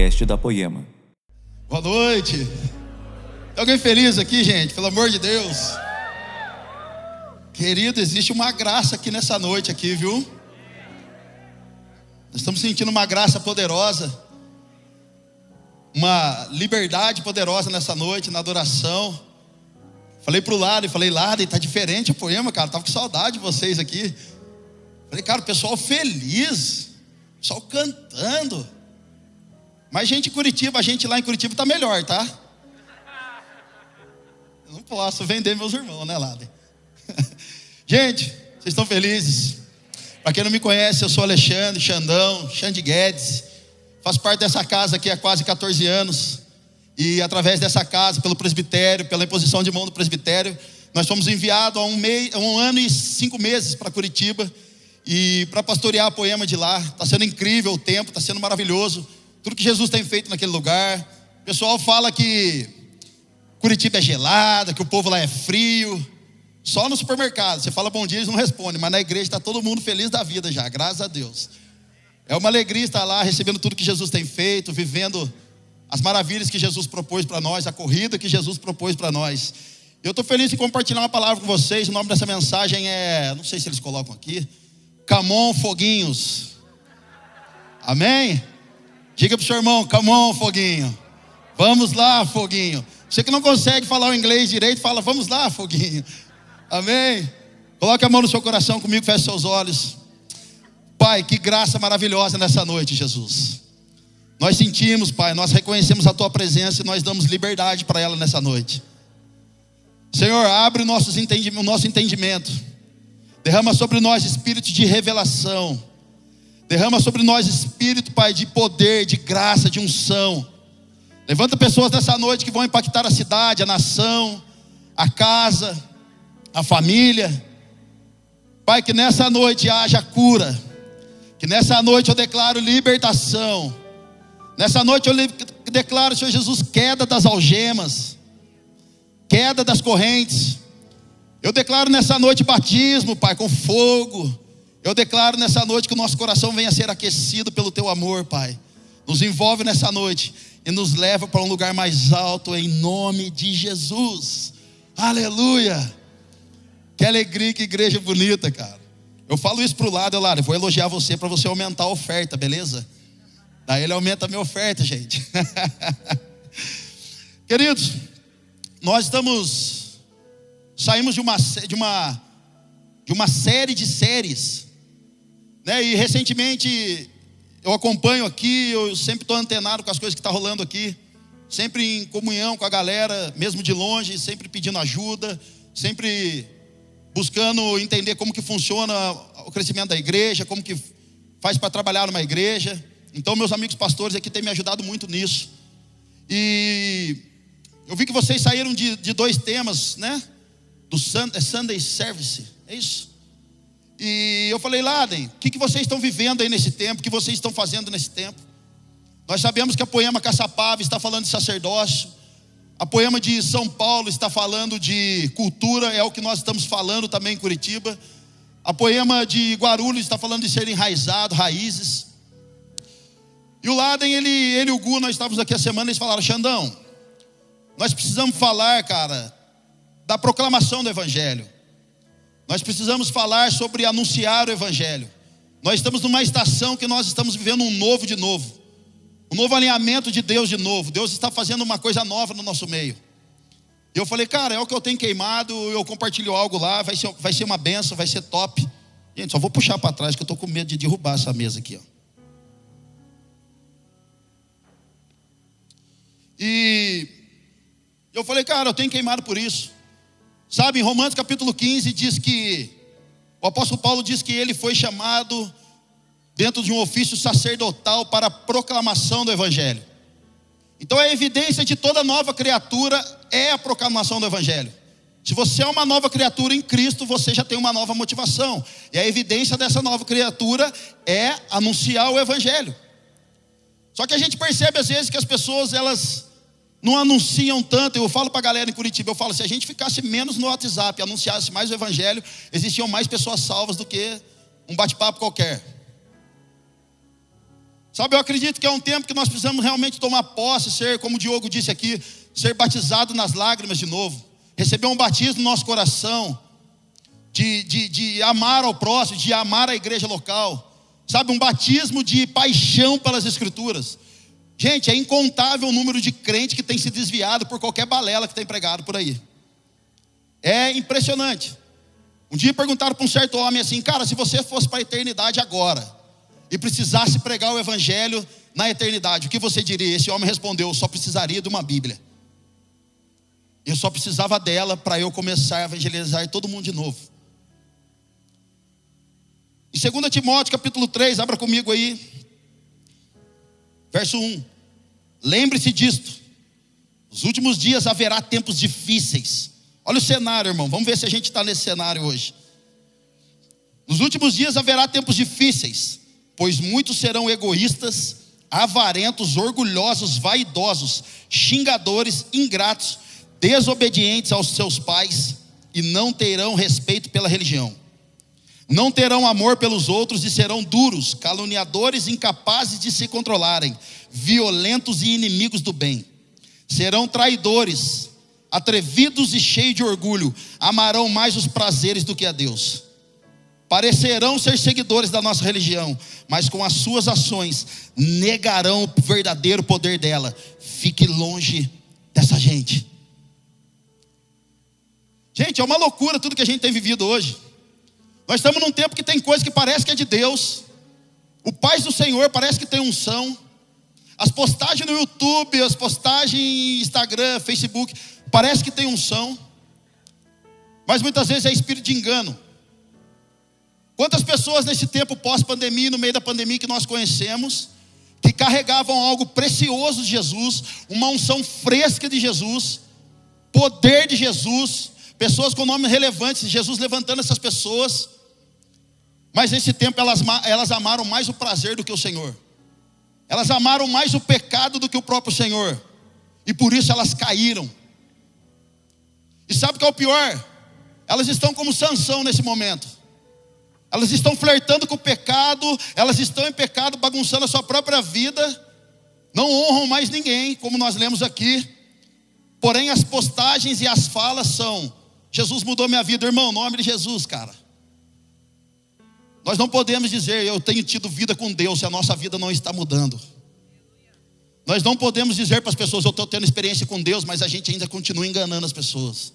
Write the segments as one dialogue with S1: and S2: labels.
S1: podcast da Poema.
S2: Boa noite. Tem alguém feliz aqui, gente? Pelo amor de Deus. Querido, existe uma graça aqui nessa noite aqui, viu? Nós estamos sentindo uma graça poderosa. Uma liberdade poderosa nessa noite, na adoração. Falei pro Lado, falei, Lado, tá diferente o poema, cara. Tava com saudade de vocês aqui. Falei, cara, o pessoal feliz, o pessoal cantando. Mas gente em Curitiba, a gente lá em Curitiba tá melhor, tá? Eu não posso vender meus irmãos, né, Lade? gente, vocês estão felizes? Para quem não me conhece, eu sou Alexandre Xandão, Xande Guedes. Faço parte dessa casa aqui há quase 14 anos. E através dessa casa, pelo presbitério, pela imposição de mão do presbitério, nós fomos enviados há um, mei, um ano e cinco meses para Curitiba e para pastorear a poema de lá. Está sendo incrível o tempo, está sendo maravilhoso. Tudo que Jesus tem feito naquele lugar. O pessoal fala que Curitiba é gelada, que o povo lá é frio. Só no supermercado, você fala bom dia, eles não respondem, mas na igreja está todo mundo feliz da vida já, graças a Deus. É uma alegria estar lá recebendo tudo que Jesus tem feito, vivendo as maravilhas que Jesus propôs para nós, a corrida que Jesus propôs para nós. Eu estou feliz em compartilhar uma palavra com vocês. O nome dessa mensagem é, não sei se eles colocam aqui, Camon Foguinhos. Amém? Diga para o seu irmão, Camon Foguinho. Vamos lá, Foguinho. Você que não consegue falar o inglês direito, fala, vamos lá, Foguinho. Amém? Coloque a mão no seu coração comigo, feche seus olhos. Pai, que graça maravilhosa nessa noite, Jesus. Nós sentimos, Pai, nós reconhecemos a Tua presença e nós damos liberdade para ela nessa noite. Senhor, abre o nosso entendimento, derrama sobre nós espírito de revelação, derrama sobre nós espírito, Pai, de poder, de graça, de unção. Levanta pessoas nessa noite que vão impactar a cidade, a nação, a casa, a família. Pai, que nessa noite haja cura, que nessa noite eu declaro libertação Nessa noite eu declaro, Senhor Jesus, queda das algemas, queda das correntes. Eu declaro nessa noite batismo, Pai, com fogo. Eu declaro nessa noite que o nosso coração venha a ser aquecido pelo Teu amor, Pai. Nos envolve nessa noite e nos leva para um lugar mais alto, em nome de Jesus. Aleluia! Que alegria, que igreja bonita, cara. Eu falo isso para o lado, eu vou elogiar você para você aumentar a oferta, beleza? Daí ele aumenta a minha oferta, gente. Queridos, nós estamos saímos de uma de uma de uma série de séries, né? E recentemente eu acompanho aqui, eu sempre estou antenado com as coisas que estão tá rolando aqui, sempre em comunhão com a galera, mesmo de longe, sempre pedindo ajuda, sempre buscando entender como que funciona o crescimento da igreja, como que faz para trabalhar numa igreja. Então, meus amigos pastores aqui têm me ajudado muito nisso. E eu vi que vocês saíram de, de dois temas, né? Do é Sunday Service, é isso? E eu falei, Laden, o que, que vocês estão vivendo aí nesse tempo? O que vocês estão fazendo nesse tempo? Nós sabemos que a poema Caçapava está falando de sacerdócio. A poema de São Paulo está falando de cultura, é o que nós estamos falando também em Curitiba. A poema de Guarulhos está falando de ser enraizado, raízes. E o Laden, ele, ele e o Gu, nós estávamos aqui a semana, eles falaram, Xandão, nós precisamos falar, cara, da proclamação do Evangelho. Nós precisamos falar sobre anunciar o Evangelho. Nós estamos numa estação que nós estamos vivendo um novo de novo. Um novo alinhamento de Deus de novo. Deus está fazendo uma coisa nova no nosso meio. E eu falei, cara, é o que eu tenho queimado, eu compartilho algo lá, vai ser, vai ser uma benção, vai ser top. Gente, só vou puxar para trás que eu estou com medo de derrubar essa mesa aqui, ó. E eu falei, cara, eu tenho queimado por isso. Sabe, em Romanos capítulo 15 diz que o apóstolo Paulo diz que ele foi chamado dentro de um ofício sacerdotal para a proclamação do evangelho. Então a evidência de toda nova criatura é a proclamação do evangelho. Se você é uma nova criatura em Cristo, você já tem uma nova motivação. E a evidência dessa nova criatura é anunciar o evangelho. Só que a gente percebe às vezes que as pessoas elas não anunciam tanto. Eu falo para a galera em Curitiba, eu falo, se a gente ficasse menos no WhatsApp, anunciasse mais o Evangelho, existiam mais pessoas salvas do que um bate-papo qualquer. Sabe, eu acredito que é um tempo que nós precisamos realmente tomar posse, ser, como o Diogo disse aqui, ser batizado nas lágrimas de novo, receber um batismo no nosso coração, de, de, de amar ao próximo, de amar a igreja local, sabe, um batismo de paixão pelas Escrituras. Gente, é incontável o número de crente que tem se desviado por qualquer balela que tem pregado por aí. É impressionante. Um dia perguntaram para um certo homem assim, cara, se você fosse para a eternidade agora e precisasse pregar o evangelho na eternidade, o que você diria? Esse homem respondeu: eu só precisaria de uma Bíblia. Eu só precisava dela para eu começar a evangelizar todo mundo de novo. Em 2 Timóteo capítulo 3, abra comigo aí, verso 1. Lembre-se disto: nos últimos dias haverá tempos difíceis. Olha o cenário, irmão. Vamos ver se a gente está nesse cenário hoje. Nos últimos dias haverá tempos difíceis, pois muitos serão egoístas, avarentos, orgulhosos, vaidosos, xingadores, ingratos, desobedientes aos seus pais e não terão respeito pela religião. Não terão amor pelos outros e serão duros, caluniadores, incapazes de se controlarem, violentos e inimigos do bem. Serão traidores, atrevidos e cheios de orgulho, amarão mais os prazeres do que a Deus. Parecerão ser seguidores da nossa religião, mas com as suas ações negarão o verdadeiro poder dela. Fique longe dessa gente. Gente, é uma loucura tudo que a gente tem vivido hoje. Nós estamos num tempo que tem coisa que parece que é de Deus. O paz do Senhor parece que tem unção. As postagens no YouTube, as postagens em Instagram, Facebook, parece que tem unção. Mas muitas vezes é espírito de engano. Quantas pessoas nesse tempo pós-pandemia, no meio da pandemia que nós conhecemos, que carregavam algo precioso de Jesus, uma unção fresca de Jesus, poder de Jesus, pessoas com nomes relevantes, Jesus levantando essas pessoas, mas nesse tempo elas, elas amaram mais o prazer do que o Senhor. Elas amaram mais o pecado do que o próprio Senhor. E por isso elas caíram. E sabe o que é o pior? Elas estão como Sansão nesse momento. Elas estão flertando com o pecado, elas estão em pecado, bagunçando a sua própria vida, não honram mais ninguém, como nós lemos aqui. Porém, as postagens e as falas são: Jesus mudou minha vida, irmão, nome de Jesus, cara. Nós não podemos dizer, eu tenho tido vida com Deus, se a nossa vida não está mudando. Nós não podemos dizer para as pessoas, eu estou tendo experiência com Deus, mas a gente ainda continua enganando as pessoas.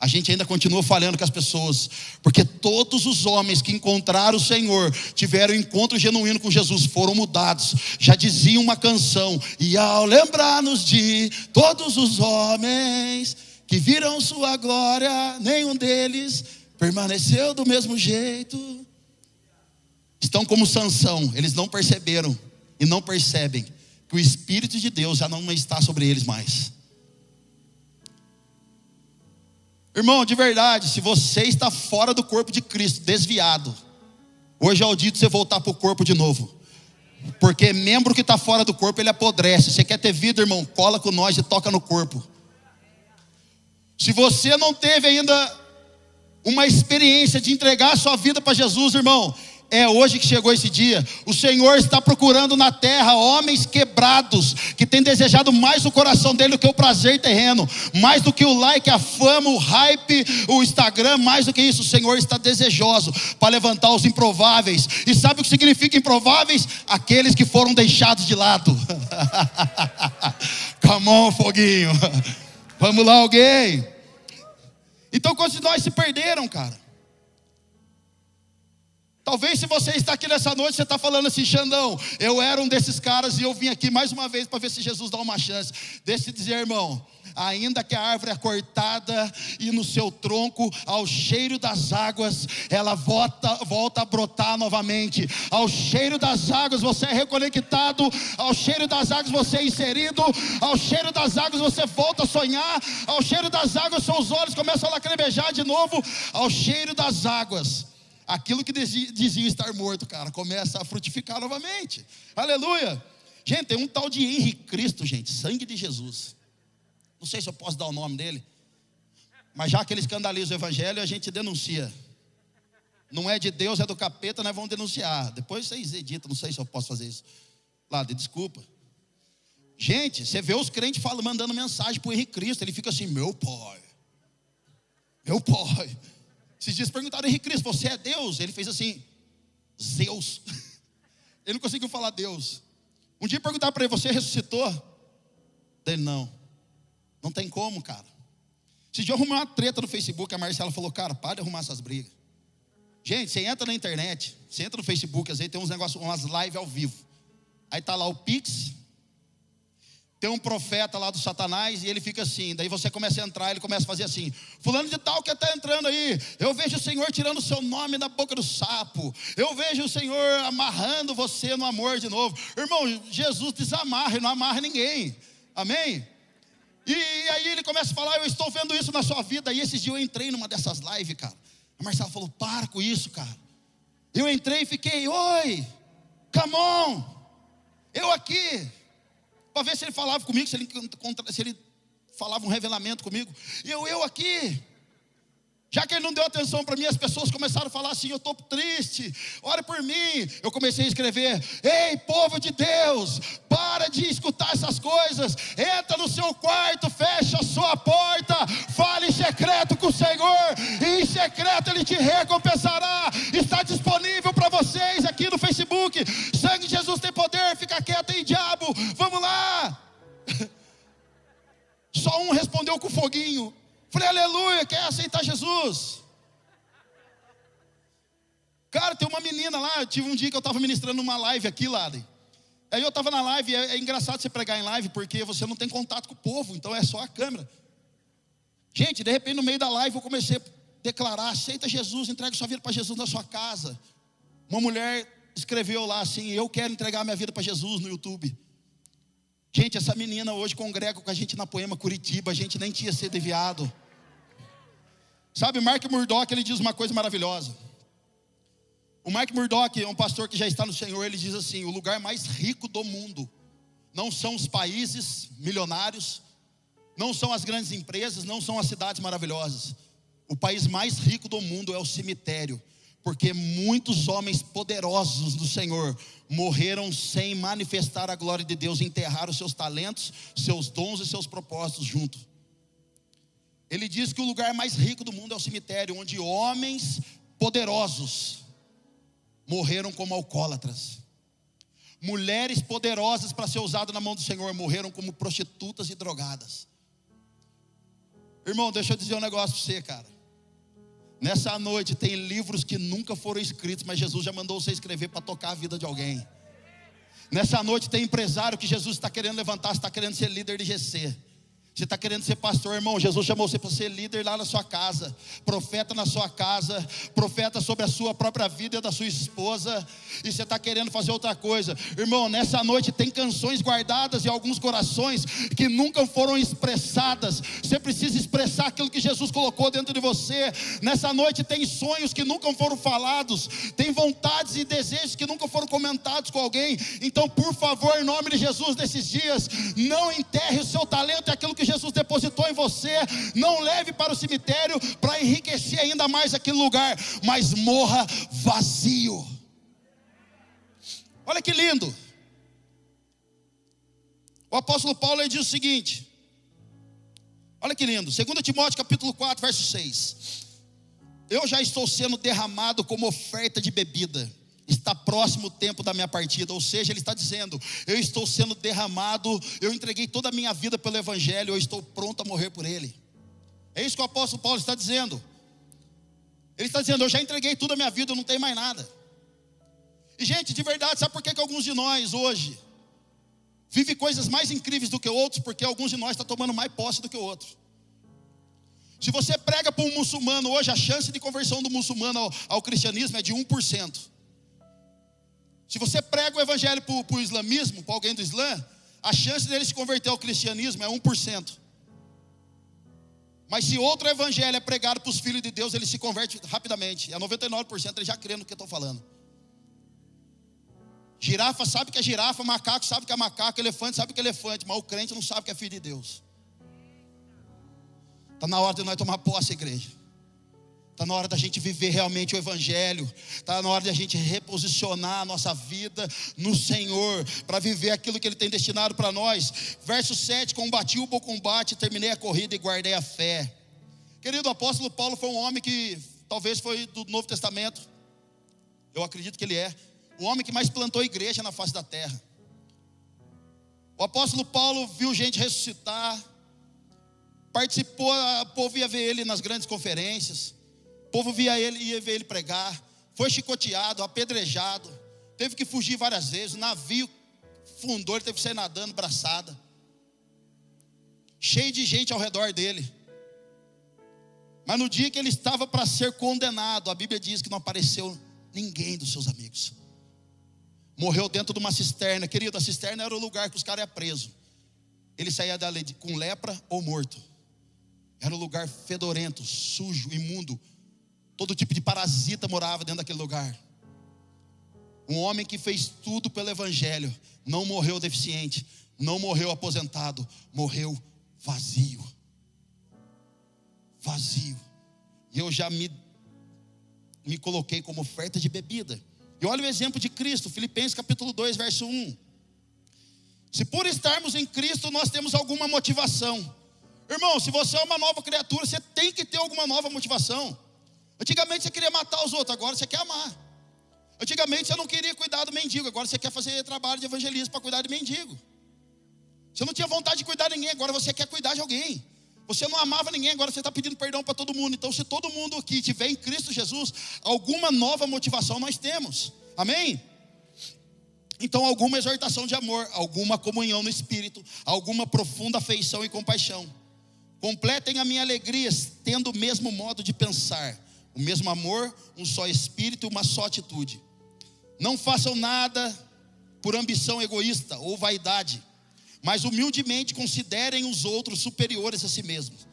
S2: A gente ainda continua falhando com as pessoas, porque todos os homens que encontraram o Senhor, tiveram um encontro genuíno com Jesus, foram mudados. Já dizia uma canção, e ao lembrar-nos de todos os homens que viram sua glória, nenhum deles permaneceu do mesmo jeito estão como Sansão, eles não perceberam e não percebem que o Espírito de Deus já não está sobre eles mais. Irmão, de verdade, se você está fora do corpo de Cristo, desviado, hoje é o dia de você voltar para o corpo de novo. Porque membro que está fora do corpo, ele apodrece. Você quer ter vida, irmão? Cola com nós e toca no corpo. Se você não teve ainda uma experiência de entregar a sua vida para Jesus, irmão, é hoje que chegou esse dia. O Senhor está procurando na terra homens quebrados, que têm desejado mais o coração dele do que o prazer terreno, mais do que o like, a fama, o hype, o Instagram, mais do que isso. O Senhor está desejoso para levantar os improváveis. E sabe o que significa improváveis? Aqueles que foram deixados de lado. Come on, foguinho. Vamos lá, alguém. Então, quantos de nós se perderam, cara? Talvez se você está aqui nessa noite, você está falando assim, Xandão, eu era um desses caras e eu vim aqui mais uma vez para ver se Jesus dá uma chance. Deixa eu dizer, irmão, ainda que a árvore é cortada e no seu tronco, ao cheiro das águas, ela volta, volta a brotar novamente. Ao cheiro das águas você é reconectado, ao cheiro das águas você é inserido, ao cheiro das águas você volta a sonhar, ao cheiro das águas seus olhos começam a lacrimejar de novo, ao cheiro das águas aquilo que dizia estar morto, cara, começa a frutificar novamente. Aleluia. Gente, tem um tal de Henrique Cristo, gente, sangue de Jesus. Não sei se eu posso dar o nome dele, mas já que ele escandaliza o evangelho, a gente denuncia. Não é de Deus, é do capeta, nós vamos denunciar. Depois vocês editam, não sei se eu posso fazer isso. Lá, desculpa. Gente, você vê os crentes falando, mandando mensagem para o Henrique Cristo, ele fica assim, meu pai, meu pai. Esses dias perguntaram, Henrique Cristo, você é Deus? Ele fez assim, Zeus. Ele não conseguiu falar Deus. Um dia perguntaram para ele, você ressuscitou? Ele, não. Não tem como, cara. Esse dia eu arrumei uma treta no Facebook, a Marcela falou, cara, para de arrumar essas brigas. Gente, você entra na internet, você entra no Facebook, às vezes tem uns negócios, umas lives ao vivo. Aí tá lá o Pix, tem um profeta lá do Satanás e ele fica assim. Daí você começa a entrar, ele começa a fazer assim: Fulano de Tal que está entrando aí, eu vejo o Senhor tirando o seu nome da boca do sapo, eu vejo o Senhor amarrando você no amor de novo. Irmão, Jesus desamarra não amarra ninguém, amém? E, e aí ele começa a falar: Eu estou vendo isso na sua vida. E esses dias eu entrei numa dessas lives, cara. A Marcela falou: Para com isso, cara. Eu entrei e fiquei: Oi, come on, eu aqui para ver se ele falava comigo, se ele, se ele falava um revelamento comigo. E eu, eu aqui, já que ele não deu atenção para mim, as pessoas começaram a falar assim: Eu estou triste, ore por mim. Eu comecei a escrever: Ei, povo de Deus, para de escutar essas coisas. Entra no seu quarto, fecha a sua porta, fale em secreto com o Senhor, e em secreto Ele te recompensará. Está disponível para vocês aqui no Facebook. Sangue de Jesus tem poder, fica quieto aí, diabo. Vamos lá. Só um respondeu com foguinho. Falei, aleluia, quer aceitar Jesus? Cara, tem uma menina lá, tive um dia que eu estava ministrando uma live aqui, lá. Aí eu estava na live, é, é, engraçado você pregar em live, porque você não tem contato com o povo, então é só a câmera. Gente, de repente no meio da live eu comecei a declarar: aceita Jesus, entrega sua vida para Jesus na sua casa. Uma mulher escreveu lá assim: Eu quero entregar minha vida para Jesus no YouTube. Gente, essa menina hoje congrega com a gente na Poema Curitiba, a gente nem tinha sido enviado. Sabe, Mark Murdock, ele diz uma coisa maravilhosa. O Mark Murdock é um pastor que já está no Senhor, ele diz assim: o lugar mais rico do mundo não são os países milionários, não são as grandes empresas, não são as cidades maravilhosas. O país mais rico do mundo é o cemitério, porque muitos homens poderosos do Senhor morreram sem manifestar a glória de Deus, enterraram seus talentos, seus dons e seus propósitos junto. Ele diz que o lugar mais rico do mundo é o cemitério, onde homens poderosos morreram como alcoólatras. Mulheres poderosas para ser usadas na mão do Senhor morreram como prostitutas e drogadas. Irmão, deixa eu dizer um negócio para você, cara. Nessa noite tem livros que nunca foram escritos, mas Jesus já mandou você escrever para tocar a vida de alguém. Nessa noite tem empresário que Jesus está querendo levantar, está querendo ser líder de GC. Você está querendo ser pastor, irmão? Jesus chamou você para ser líder lá na sua casa, profeta na sua casa, profeta sobre a sua própria vida e da sua esposa, e você está querendo fazer outra coisa, irmão. Nessa noite tem canções guardadas em alguns corações que nunca foram expressadas. Você precisa expressar aquilo que Jesus colocou dentro de você. Nessa noite tem sonhos que nunca foram falados, tem vontades e desejos que nunca foram comentados com alguém. Então, por favor, em nome de Jesus, nesses dias, não enterre o seu talento e aquilo que que Jesus depositou em você, não leve para o cemitério para enriquecer ainda mais aquele lugar, mas morra vazio. Olha que lindo. O apóstolo Paulo ele diz o seguinte: Olha que lindo, 2 Timóteo capítulo 4, verso 6. Eu já estou sendo derramado como oferta de bebida Está próximo o tempo da minha partida, ou seja, ele está dizendo: Eu estou sendo derramado, eu entreguei toda a minha vida pelo Evangelho, eu estou pronto a morrer por ele. É isso que o apóstolo Paulo está dizendo. Ele está dizendo: Eu já entreguei toda a minha vida, eu não tenho mais nada. E, gente, de verdade, sabe por que, que alguns de nós hoje vivem coisas mais incríveis do que outros? Porque alguns de nós estão tomando mais posse do que outros. Se você prega para um muçulmano hoje, a chance de conversão do muçulmano ao, ao cristianismo é de 1%. Se você prega o evangelho para o islamismo, para alguém do Islã, a chance dele se converter ao cristianismo é 1%. Mas se outro evangelho é pregado para os filhos de Deus, ele se converte rapidamente. É 99% ele já crê no que eu estou falando. Girafa sabe que é girafa, macaco sabe que é macaco, elefante sabe que é elefante, mas o crente não sabe que é filho de Deus. Está na hora de nós tomar posse, igreja. Está na hora da gente viver realmente o Evangelho. Está na hora da gente reposicionar a nossa vida no Senhor. Para viver aquilo que Ele tem destinado para nós. Verso 7: Combati o bom combate, terminei a corrida e guardei a fé. Querido, apóstolo Paulo foi um homem que talvez foi do Novo Testamento. Eu acredito que ele é. O homem que mais plantou igreja na face da terra. O apóstolo Paulo viu gente ressuscitar. Participou, o povo ia ver ele nas grandes conferências povo via ele, ia ver ele pregar, foi chicoteado, apedrejado, teve que fugir várias vezes, o navio fundou, ele teve que sair nadando, braçada, cheio de gente ao redor dele. Mas no dia que ele estava para ser condenado, a Bíblia diz que não apareceu ninguém dos seus amigos. Morreu dentro de uma cisterna, querido, a cisterna era o lugar que os caras iam presos. Ele saía dali com lepra ou morto. Era um lugar fedorento, sujo, imundo, Todo tipo de parasita morava dentro daquele lugar. Um homem que fez tudo pelo Evangelho, não morreu deficiente, não morreu aposentado, morreu vazio. Vazio. E eu já me, me coloquei como oferta de bebida. E olha o exemplo de Cristo, Filipenses capítulo 2, verso 1. Se por estarmos em Cristo nós temos alguma motivação. Irmão, se você é uma nova criatura, você tem que ter alguma nova motivação. Antigamente você queria matar os outros, agora você quer amar. Antigamente você não queria cuidar do mendigo, agora você quer fazer trabalho de evangelismo para cuidar de mendigo. Você não tinha vontade de cuidar de ninguém, agora você quer cuidar de alguém. Você não amava ninguém, agora você está pedindo perdão para todo mundo. Então, se todo mundo aqui tiver em Cristo Jesus, alguma nova motivação nós temos. Amém? Então, alguma exortação de amor, alguma comunhão no Espírito, alguma profunda afeição e compaixão. Completem a minha alegria, tendo o mesmo modo de pensar o mesmo amor, um só espírito e uma só atitude. Não façam nada por ambição egoísta ou vaidade, mas humildemente considerem os outros superiores a si mesmos.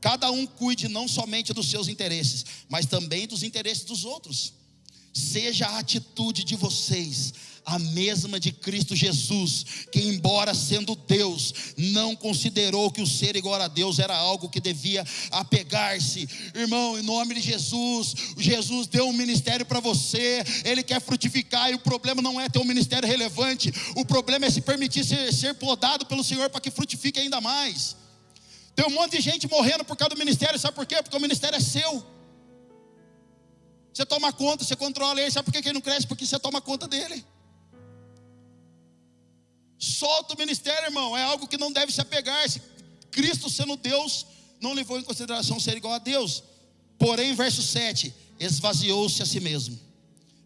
S2: Cada um cuide não somente dos seus interesses, mas também dos interesses dos outros. Seja a atitude de vocês a mesma de Cristo Jesus, que, embora sendo Deus, não considerou que o ser igual a Deus era algo que devia apegar-se. Irmão, em nome de Jesus, Jesus deu um ministério para você, Ele quer frutificar, e o problema não é ter um ministério relevante, o problema é se permitir ser, ser podado pelo Senhor para que frutifique ainda mais. Tem um monte de gente morrendo por causa do ministério, sabe por quê? Porque o ministério é seu. Você toma conta, você controla ele, sabe por que ele não cresce? Porque você toma conta dele. Solta o ministério, irmão. É algo que não deve se apegar. Se Cristo sendo Deus, não levou em consideração ser igual a Deus. Porém, verso 7: esvaziou-se a si mesmo,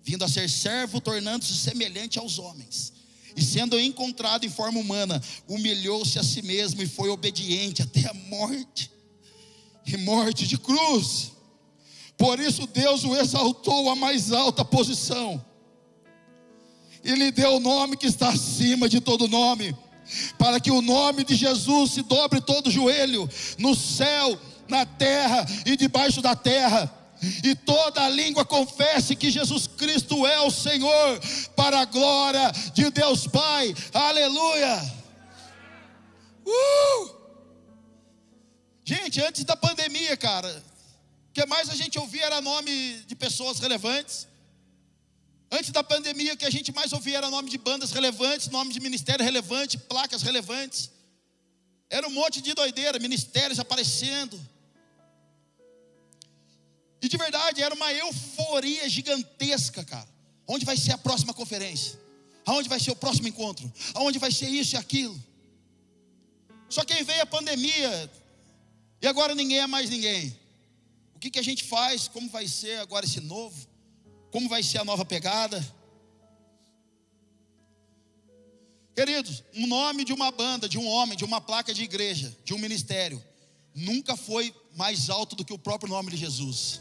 S2: vindo a ser servo, tornando-se semelhante aos homens. E sendo encontrado em forma humana, humilhou-se a si mesmo e foi obediente até a morte e morte de cruz. Por isso Deus o exaltou à mais alta posição e lhe deu o nome que está acima de todo nome, para que o nome de Jesus se dobre todo joelho, no céu, na terra e debaixo da terra, e toda a língua confesse que Jesus Cristo é o Senhor, para a glória de Deus Pai, aleluia. Uh! Gente, antes da pandemia, cara, o que mais a gente ouvia era nome de pessoas relevantes. Antes da pandemia, o que a gente mais ouvia era nome de bandas relevantes, nome de ministério relevante, placas relevantes. Era um monte de doideira, ministérios aparecendo. E de verdade, era uma euforia gigantesca, cara. Onde vai ser a próxima conferência? Aonde vai ser o próximo encontro? Aonde vai ser isso e aquilo? Só que aí veio a pandemia, e agora ninguém é mais ninguém. O que, que a gente faz? Como vai ser agora esse novo? Como vai ser a nova pegada? Queridos, o nome de uma banda, de um homem, de uma placa de igreja, de um ministério, nunca foi mais alto do que o próprio nome de Jesus.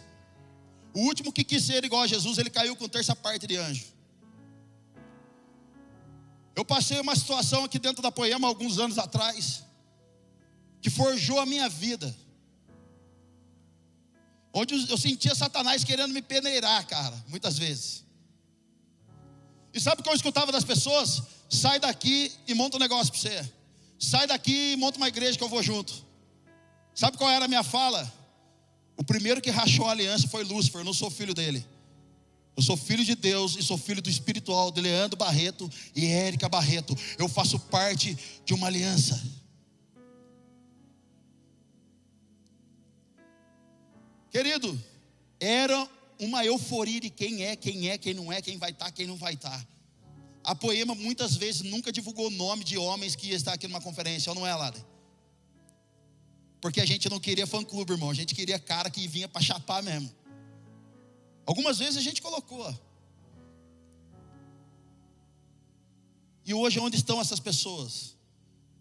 S2: O último que quis ser igual a Jesus, ele caiu com terça parte de anjo. Eu passei uma situação aqui dentro da Poema alguns anos atrás, que forjou a minha vida onde eu sentia Satanás querendo me peneirar, cara, muitas vezes. E sabe o que eu escutava das pessoas? Sai daqui e monta um negócio para você. Sai daqui e monta uma igreja que eu vou junto. Sabe qual era a minha fala? O primeiro que rachou a aliança foi Lúcifer, eu não sou filho dele. Eu sou filho de Deus e sou filho do espiritual de Leandro Barreto e Érica Barreto. Eu faço parte de uma aliança. Querido, era uma euforia de quem é, quem é, quem não é, quem vai estar, quem não vai estar. A Poema muitas vezes nunca divulgou o nome de homens que ia estar aqui numa conferência, ou não é, Lada? Porque a gente não queria fã-clube, irmão, a gente queria cara que vinha para chapar mesmo. Algumas vezes a gente colocou. E hoje onde estão essas pessoas?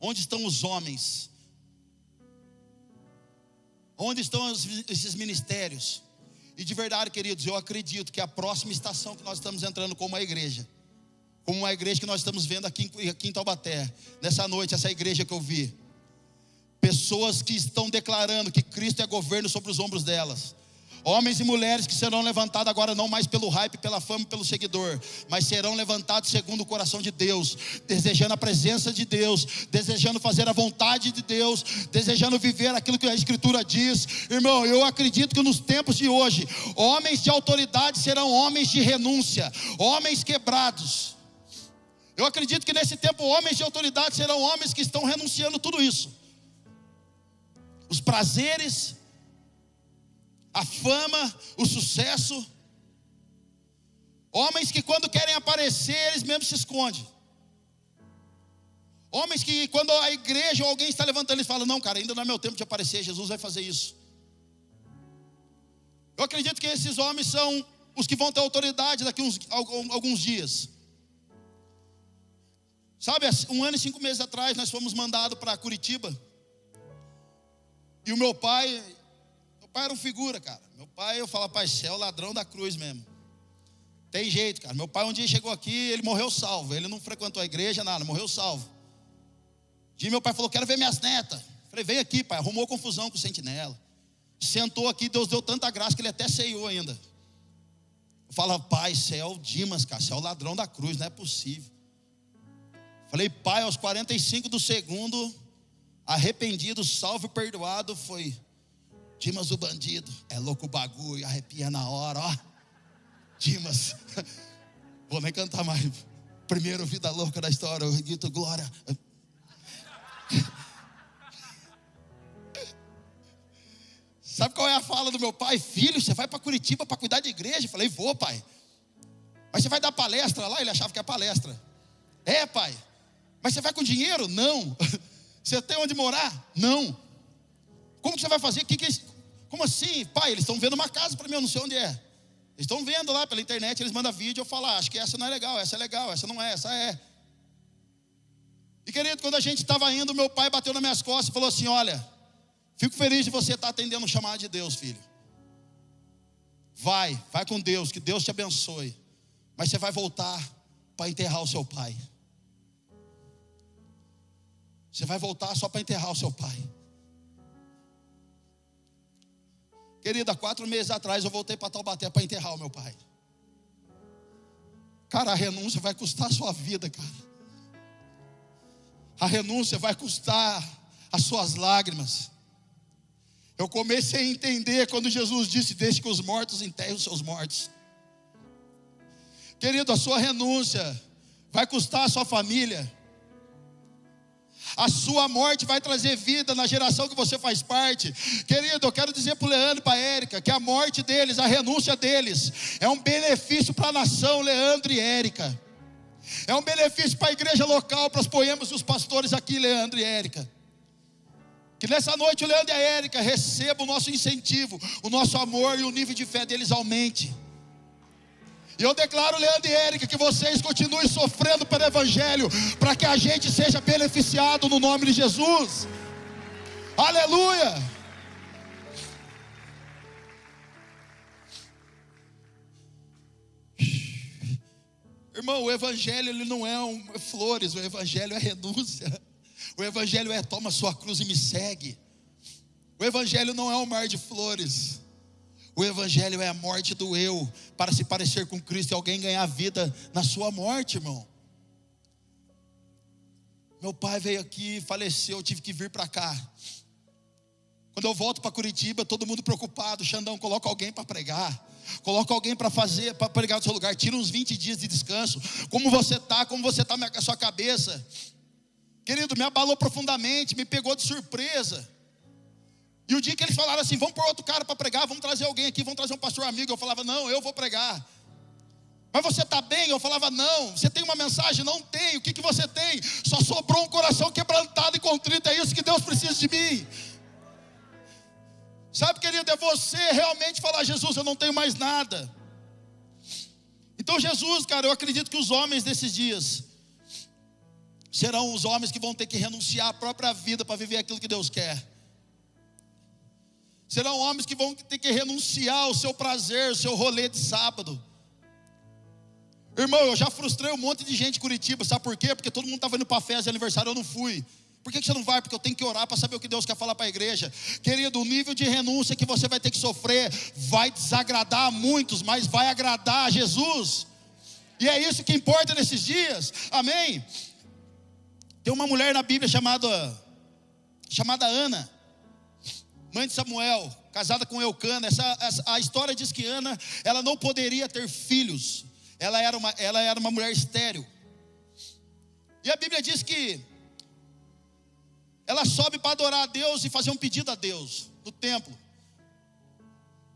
S2: Onde estão os homens? Onde estão esses ministérios? E de verdade, queridos, eu acredito que a próxima estação que nós estamos entrando como uma igreja, como uma igreja que nós estamos vendo aqui em Taubaté, nessa noite, essa igreja que eu vi, pessoas que estão declarando que Cristo é governo sobre os ombros delas, Homens e mulheres que serão levantados agora não mais pelo hype, pela fama, pelo seguidor, mas serão levantados segundo o coração de Deus, desejando a presença de Deus, desejando fazer a vontade de Deus, desejando viver aquilo que a Escritura diz. Irmão, eu acredito que nos tempos de hoje, homens de autoridade serão homens de renúncia, homens quebrados. Eu acredito que nesse tempo homens de autoridade serão homens que estão renunciando tudo isso. Os prazeres, a fama, o sucesso. Homens que quando querem aparecer, eles mesmos se escondem. Homens que quando a igreja ou alguém está levantando, eles falam: Não, cara, ainda não é meu tempo de aparecer, Jesus vai fazer isso. Eu acredito que esses homens são os que vão ter autoridade daqui uns, alguns dias. Sabe, um ano e cinco meses atrás, nós fomos mandados para Curitiba. E o meu pai, pai era um figura, cara. Meu pai, eu falo, pai, é o ladrão da cruz mesmo. Tem jeito, cara. Meu pai um dia chegou aqui, ele morreu salvo. Ele não frequentou a igreja, nada, morreu salvo. Um dia meu pai falou, quero ver minhas netas. Falei, vem aqui, pai. Arrumou confusão com o sentinela. Sentou aqui, Deus deu tanta graça que ele até ceiou ainda. Fala, pai, você é o Dimas, cara. Você é o ladrão da cruz, não é possível. Falei, pai, aos 45 do segundo, arrependido, salvo e perdoado, foi Dimas o bandido, é louco o bagulho, arrepia na hora, ó. Dimas, vou nem cantar mais. Primeiro vida louca da história, eu grito glória. Sabe qual é a fala do meu pai? Filho, você vai para Curitiba para cuidar de igreja? Eu falei, vou, pai. Mas você vai dar palestra lá? Ele achava que é palestra. É, pai. Mas você vai com dinheiro? Não. Você tem onde morar? Não. Como que você vai fazer? Que que é Como assim? Pai, eles estão vendo uma casa para mim, eu não sei onde é. Eles estão vendo lá pela internet, eles mandam vídeo, eu falo, ah, acho que essa não é legal, essa é legal, essa não é, essa é. E querido, quando a gente estava indo, meu pai bateu nas minhas costas e falou assim: Olha, fico feliz de você estar tá atendendo o chamado de Deus, filho. Vai, vai com Deus, que Deus te abençoe. Mas você vai voltar para enterrar o seu pai. Você vai voltar só para enterrar o seu pai. Querida, quatro meses atrás eu voltei para Taubaté para enterrar o meu pai. Cara, a renúncia vai custar a sua vida, cara. A renúncia vai custar as suas lágrimas. Eu comecei a entender quando Jesus disse: Deixe que os mortos enterrem os seus mortos. Querido, a sua renúncia vai custar a sua família. A sua morte vai trazer vida na geração que você faz parte. Querido, eu quero dizer para o Leandro e para a Érica que a morte deles, a renúncia deles, é um benefício para a nação, Leandro e Érica. É um benefício para a igreja local, para os poemas dos pastores aqui, Leandro e Érica. Que nessa noite o Leandro e a Érica recebam o nosso incentivo, o nosso amor e o nível de fé deles aumente. E eu declaro, Leandro e Érica, que vocês continuem sofrendo pelo Evangelho, para que a gente seja beneficiado no nome de Jesus. Aleluia! Irmão, o Evangelho ele não é um, é flores, o Evangelho é renúncia. O Evangelho é toma sua cruz e me segue. O Evangelho não é um mar de flores. O Evangelho é a morte do eu, para se parecer com Cristo e alguém ganhar vida na sua morte, irmão. Meu pai veio aqui, faleceu, eu tive que vir para cá. Quando eu volto para Curitiba, todo mundo preocupado. Xandão, coloca alguém para pregar. Coloca alguém para fazer, para pregar no seu lugar. Tira uns 20 dias de descanso. Como você está, como você com a sua cabeça. Querido, me abalou profundamente, me pegou de surpresa. E o dia que eles falaram assim: vamos pôr outro cara para pregar, vamos trazer alguém aqui, vamos trazer um pastor amigo. Eu falava: não, eu vou pregar. Mas você está bem? Eu falava: não. Você tem uma mensagem? Não tem. O que, que você tem? Só sobrou um coração quebrantado e contrito. É isso que Deus precisa de mim. Sabe, querido, é você realmente falar: Jesus, eu não tenho mais nada. Então, Jesus, cara, eu acredito que os homens desses dias serão os homens que vão ter que renunciar à própria vida para viver aquilo que Deus quer. Serão homens que vão ter que renunciar ao seu prazer, ao seu rolê de sábado. Irmão, eu já frustrei um monte de gente em Curitiba, sabe por quê? Porque todo mundo estava indo para festa de aniversário, eu não fui. Por que você não vai? Porque eu tenho que orar para saber o que Deus quer falar para a igreja. Querido, o nível de renúncia que você vai ter que sofrer vai desagradar a muitos, mas vai agradar a Jesus. E é isso que importa nesses dias. Amém? Tem uma mulher na Bíblia chamada chamada Ana mãe de Samuel, casada com Eucana. Essa, essa, a história diz que Ana, ela não poderia ter filhos. Ela era uma, ela era uma mulher estéril. E a Bíblia diz que ela sobe para adorar a Deus e fazer um pedido a Deus no templo.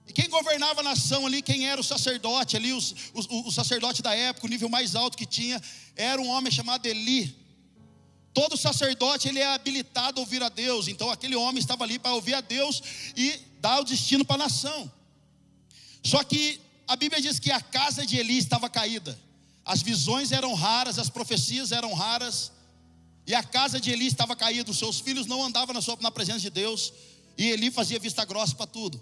S2: E quem governava a nação ali, quem era o sacerdote ali, os, os, o sacerdote da época, o nível mais alto que tinha, era um homem chamado Eli. Todo sacerdote ele é habilitado a ouvir a Deus. Então aquele homem estava ali para ouvir a Deus e dar o destino para a nação. Só que a Bíblia diz que a casa de Eli estava caída. As visões eram raras, as profecias eram raras. E a casa de Eli estava caída. Os seus filhos não andavam na, sua, na presença de Deus. E Eli fazia vista grossa para tudo.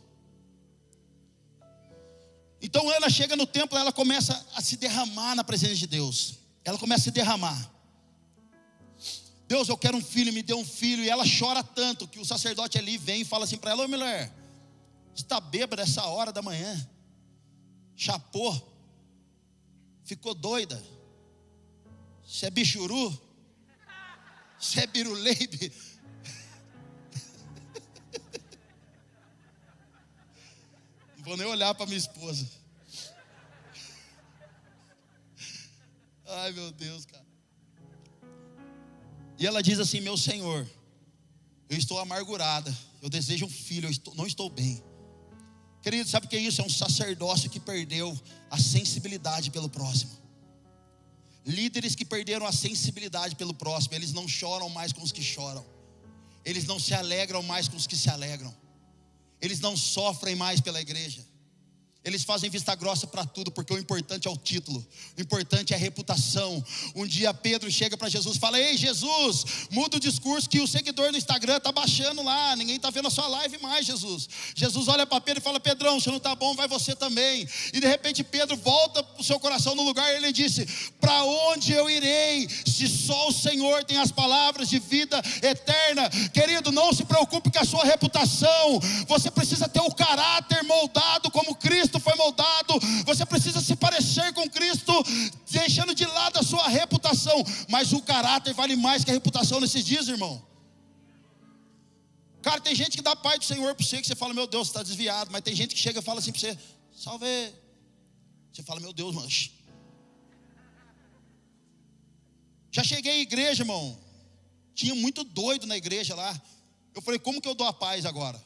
S2: Então Ana chega no templo, ela começa a se derramar na presença de Deus. Ela começa a se derramar. Deus, eu quero um filho, me dê um filho. E ela chora tanto que o sacerdote ali vem e fala assim para ela: Ô mulher, você está bêbada essa hora da manhã? Chapou? Ficou doida? Você é bichuru? Você é biruleibe? Não vou nem olhar para minha esposa. Ai meu Deus, cara. E ela diz assim: Meu Senhor, eu estou amargurada, eu desejo um filho, eu estou, não estou bem. Querido, sabe o que é isso? É um sacerdócio que perdeu a sensibilidade pelo próximo. Líderes que perderam a sensibilidade pelo próximo, eles não choram mais com os que choram, eles não se alegram mais com os que se alegram, eles não sofrem mais pela igreja. Eles fazem vista grossa para tudo, porque o importante é o título, o importante é a reputação. Um dia Pedro chega para Jesus e fala: Ei, Jesus, muda o discurso que o seguidor no Instagram está baixando lá, ninguém está vendo a sua live mais, Jesus. Jesus olha para Pedro e fala: Pedrão, se não está bom, vai você também. E de repente Pedro volta o seu coração no lugar e ele disse: Para onde eu irei, se só o Senhor tem as palavras de vida eterna? Querido, não se preocupe com a sua reputação, você precisa ter o caráter moldado como Cristo Cristo foi moldado, você precisa se parecer com Cristo, deixando de lado a sua reputação, mas o caráter vale mais que a reputação nesses dias, irmão. Cara, tem gente que dá pai do Senhor para você, que você fala, meu Deus, você está desviado, mas tem gente que chega e fala assim para você, salve. Você fala, meu Deus, manche. Já cheguei à igreja, irmão. Tinha muito doido na igreja lá. Eu falei, como que eu dou a paz agora?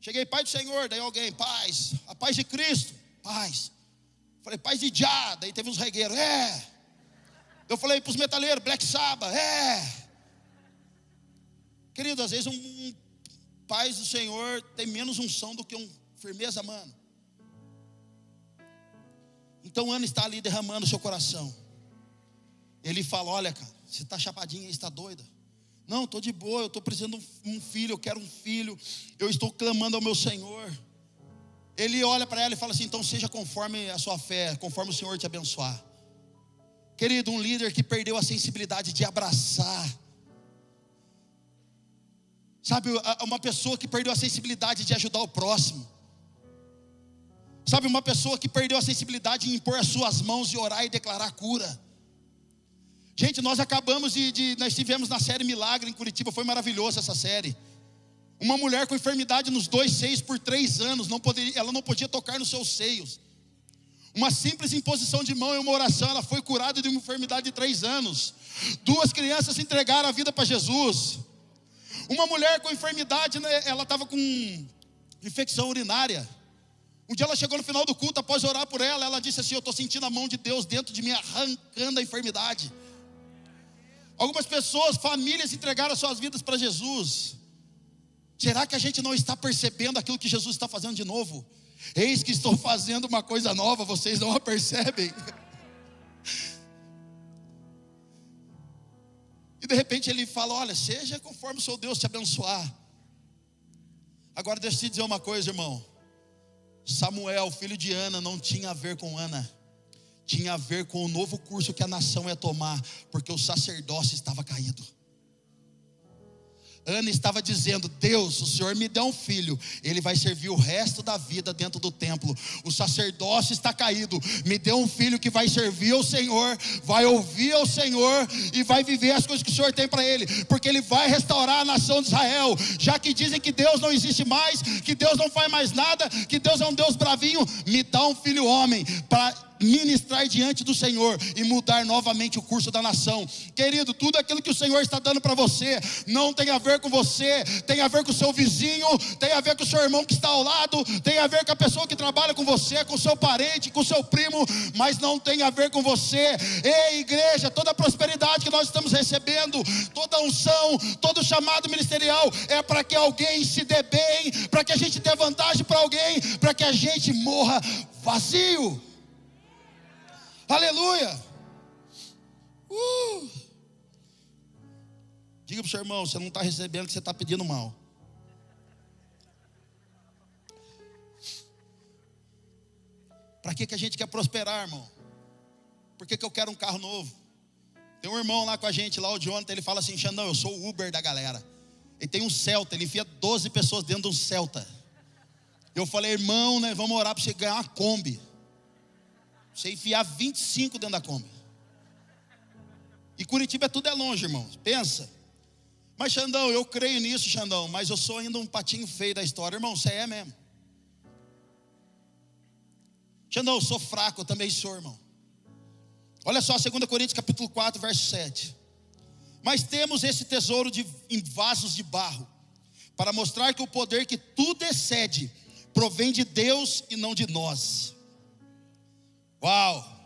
S2: Cheguei, Pai do Senhor, daí alguém, paz, a paz de Cristo, paz. Falei, paz de Já, daí teve uns regueiros, é. Eu falei para os metaleiros, Black Sabbath, é. Querido, às vezes um, um paz do Senhor tem menos unção do que um firmeza, mano. Então Ana está ali derramando o seu coração. Ele fala: Olha, cara, você está chapadinha está doida. Não, estou de boa, eu estou precisando de um filho, eu quero um filho, eu estou clamando ao meu Senhor. Ele olha para ela e fala assim: então seja conforme a sua fé, conforme o Senhor te abençoar. Querido, um líder que perdeu a sensibilidade de abraçar. Sabe, uma pessoa que perdeu a sensibilidade de ajudar o próximo. Sabe, uma pessoa que perdeu a sensibilidade em impor as suas mãos e orar e declarar cura. Gente, nós acabamos de, de, Nós estivemos na série Milagre em Curitiba, foi maravilhosa essa série. Uma mulher com enfermidade nos dois seios por três anos, não poderia, ela não podia tocar nos seus seios. Uma simples imposição de mão e uma oração, ela foi curada de uma enfermidade de três anos. Duas crianças entregaram a vida para Jesus. Uma mulher com enfermidade, né, ela estava com infecção urinária. Um dia ela chegou no final do culto, após orar por ela, ela disse assim: Eu estou sentindo a mão de Deus dentro de mim, arrancando a enfermidade. Algumas pessoas, famílias entregaram suas vidas para Jesus. Será que a gente não está percebendo aquilo que Jesus está fazendo de novo? Eis que estou fazendo uma coisa nova, vocês não a percebem. E de repente ele fala: Olha, seja conforme o seu Deus te abençoar. Agora deixa eu te dizer uma coisa, irmão. Samuel, filho de Ana, não tinha a ver com Ana, tinha a ver com o novo curso que a nação ia tomar, porque o sacerdócio estava caído. Ana estava dizendo: Deus, o Senhor me deu um filho, ele vai servir o resto da vida dentro do templo. O sacerdócio está caído, me deu um filho que vai servir ao Senhor, vai ouvir ao Senhor e vai viver as coisas que o Senhor tem para ele, porque ele vai restaurar a nação de Israel. Já que dizem que Deus não existe mais, que Deus não faz mais nada, que Deus é um Deus bravinho, me dá um filho homem para ministrar diante do Senhor e mudar novamente o curso da nação. Querido, tudo aquilo que o Senhor está dando para você não tem a ver com você, tem a ver com o seu vizinho, tem a ver com o seu irmão que está ao lado, tem a ver com a pessoa que trabalha com você, com o seu parente, com o seu primo, mas não tem a ver com você. Ei, igreja, toda a prosperidade que nós estamos recebendo, toda unção, todo chamado ministerial é para que alguém se dê bem, para que a gente dê vantagem para alguém, para que a gente morra vazio. Aleluia! Uh! Diga para o seu irmão: você não está recebendo que você está pedindo mal. Para que, que a gente quer prosperar, irmão? Por que, que eu quero um carro novo? Tem um irmão lá com a gente, lá o Jonathan, ele fala assim: Xandão, eu sou o Uber da galera. Ele tem um Celta, ele enfia 12 pessoas dentro de um Celta. Eu falei, irmão, né, vamos orar para você ganhar uma Kombi. Você enfiar 25 dentro da Kombi. E Curitiba é tudo é longe, irmão. Pensa. Mas Xandão, eu creio nisso, Xandão, mas eu sou ainda um patinho feio da história, irmão. Você é mesmo. Xandão, eu sou fraco, eu também sou, irmão. Olha só, 2 Coríntios capítulo 4, verso 7. Mas temos esse tesouro de, em vasos de barro, para mostrar que o poder que tudo excede provém de Deus e não de nós. Uau!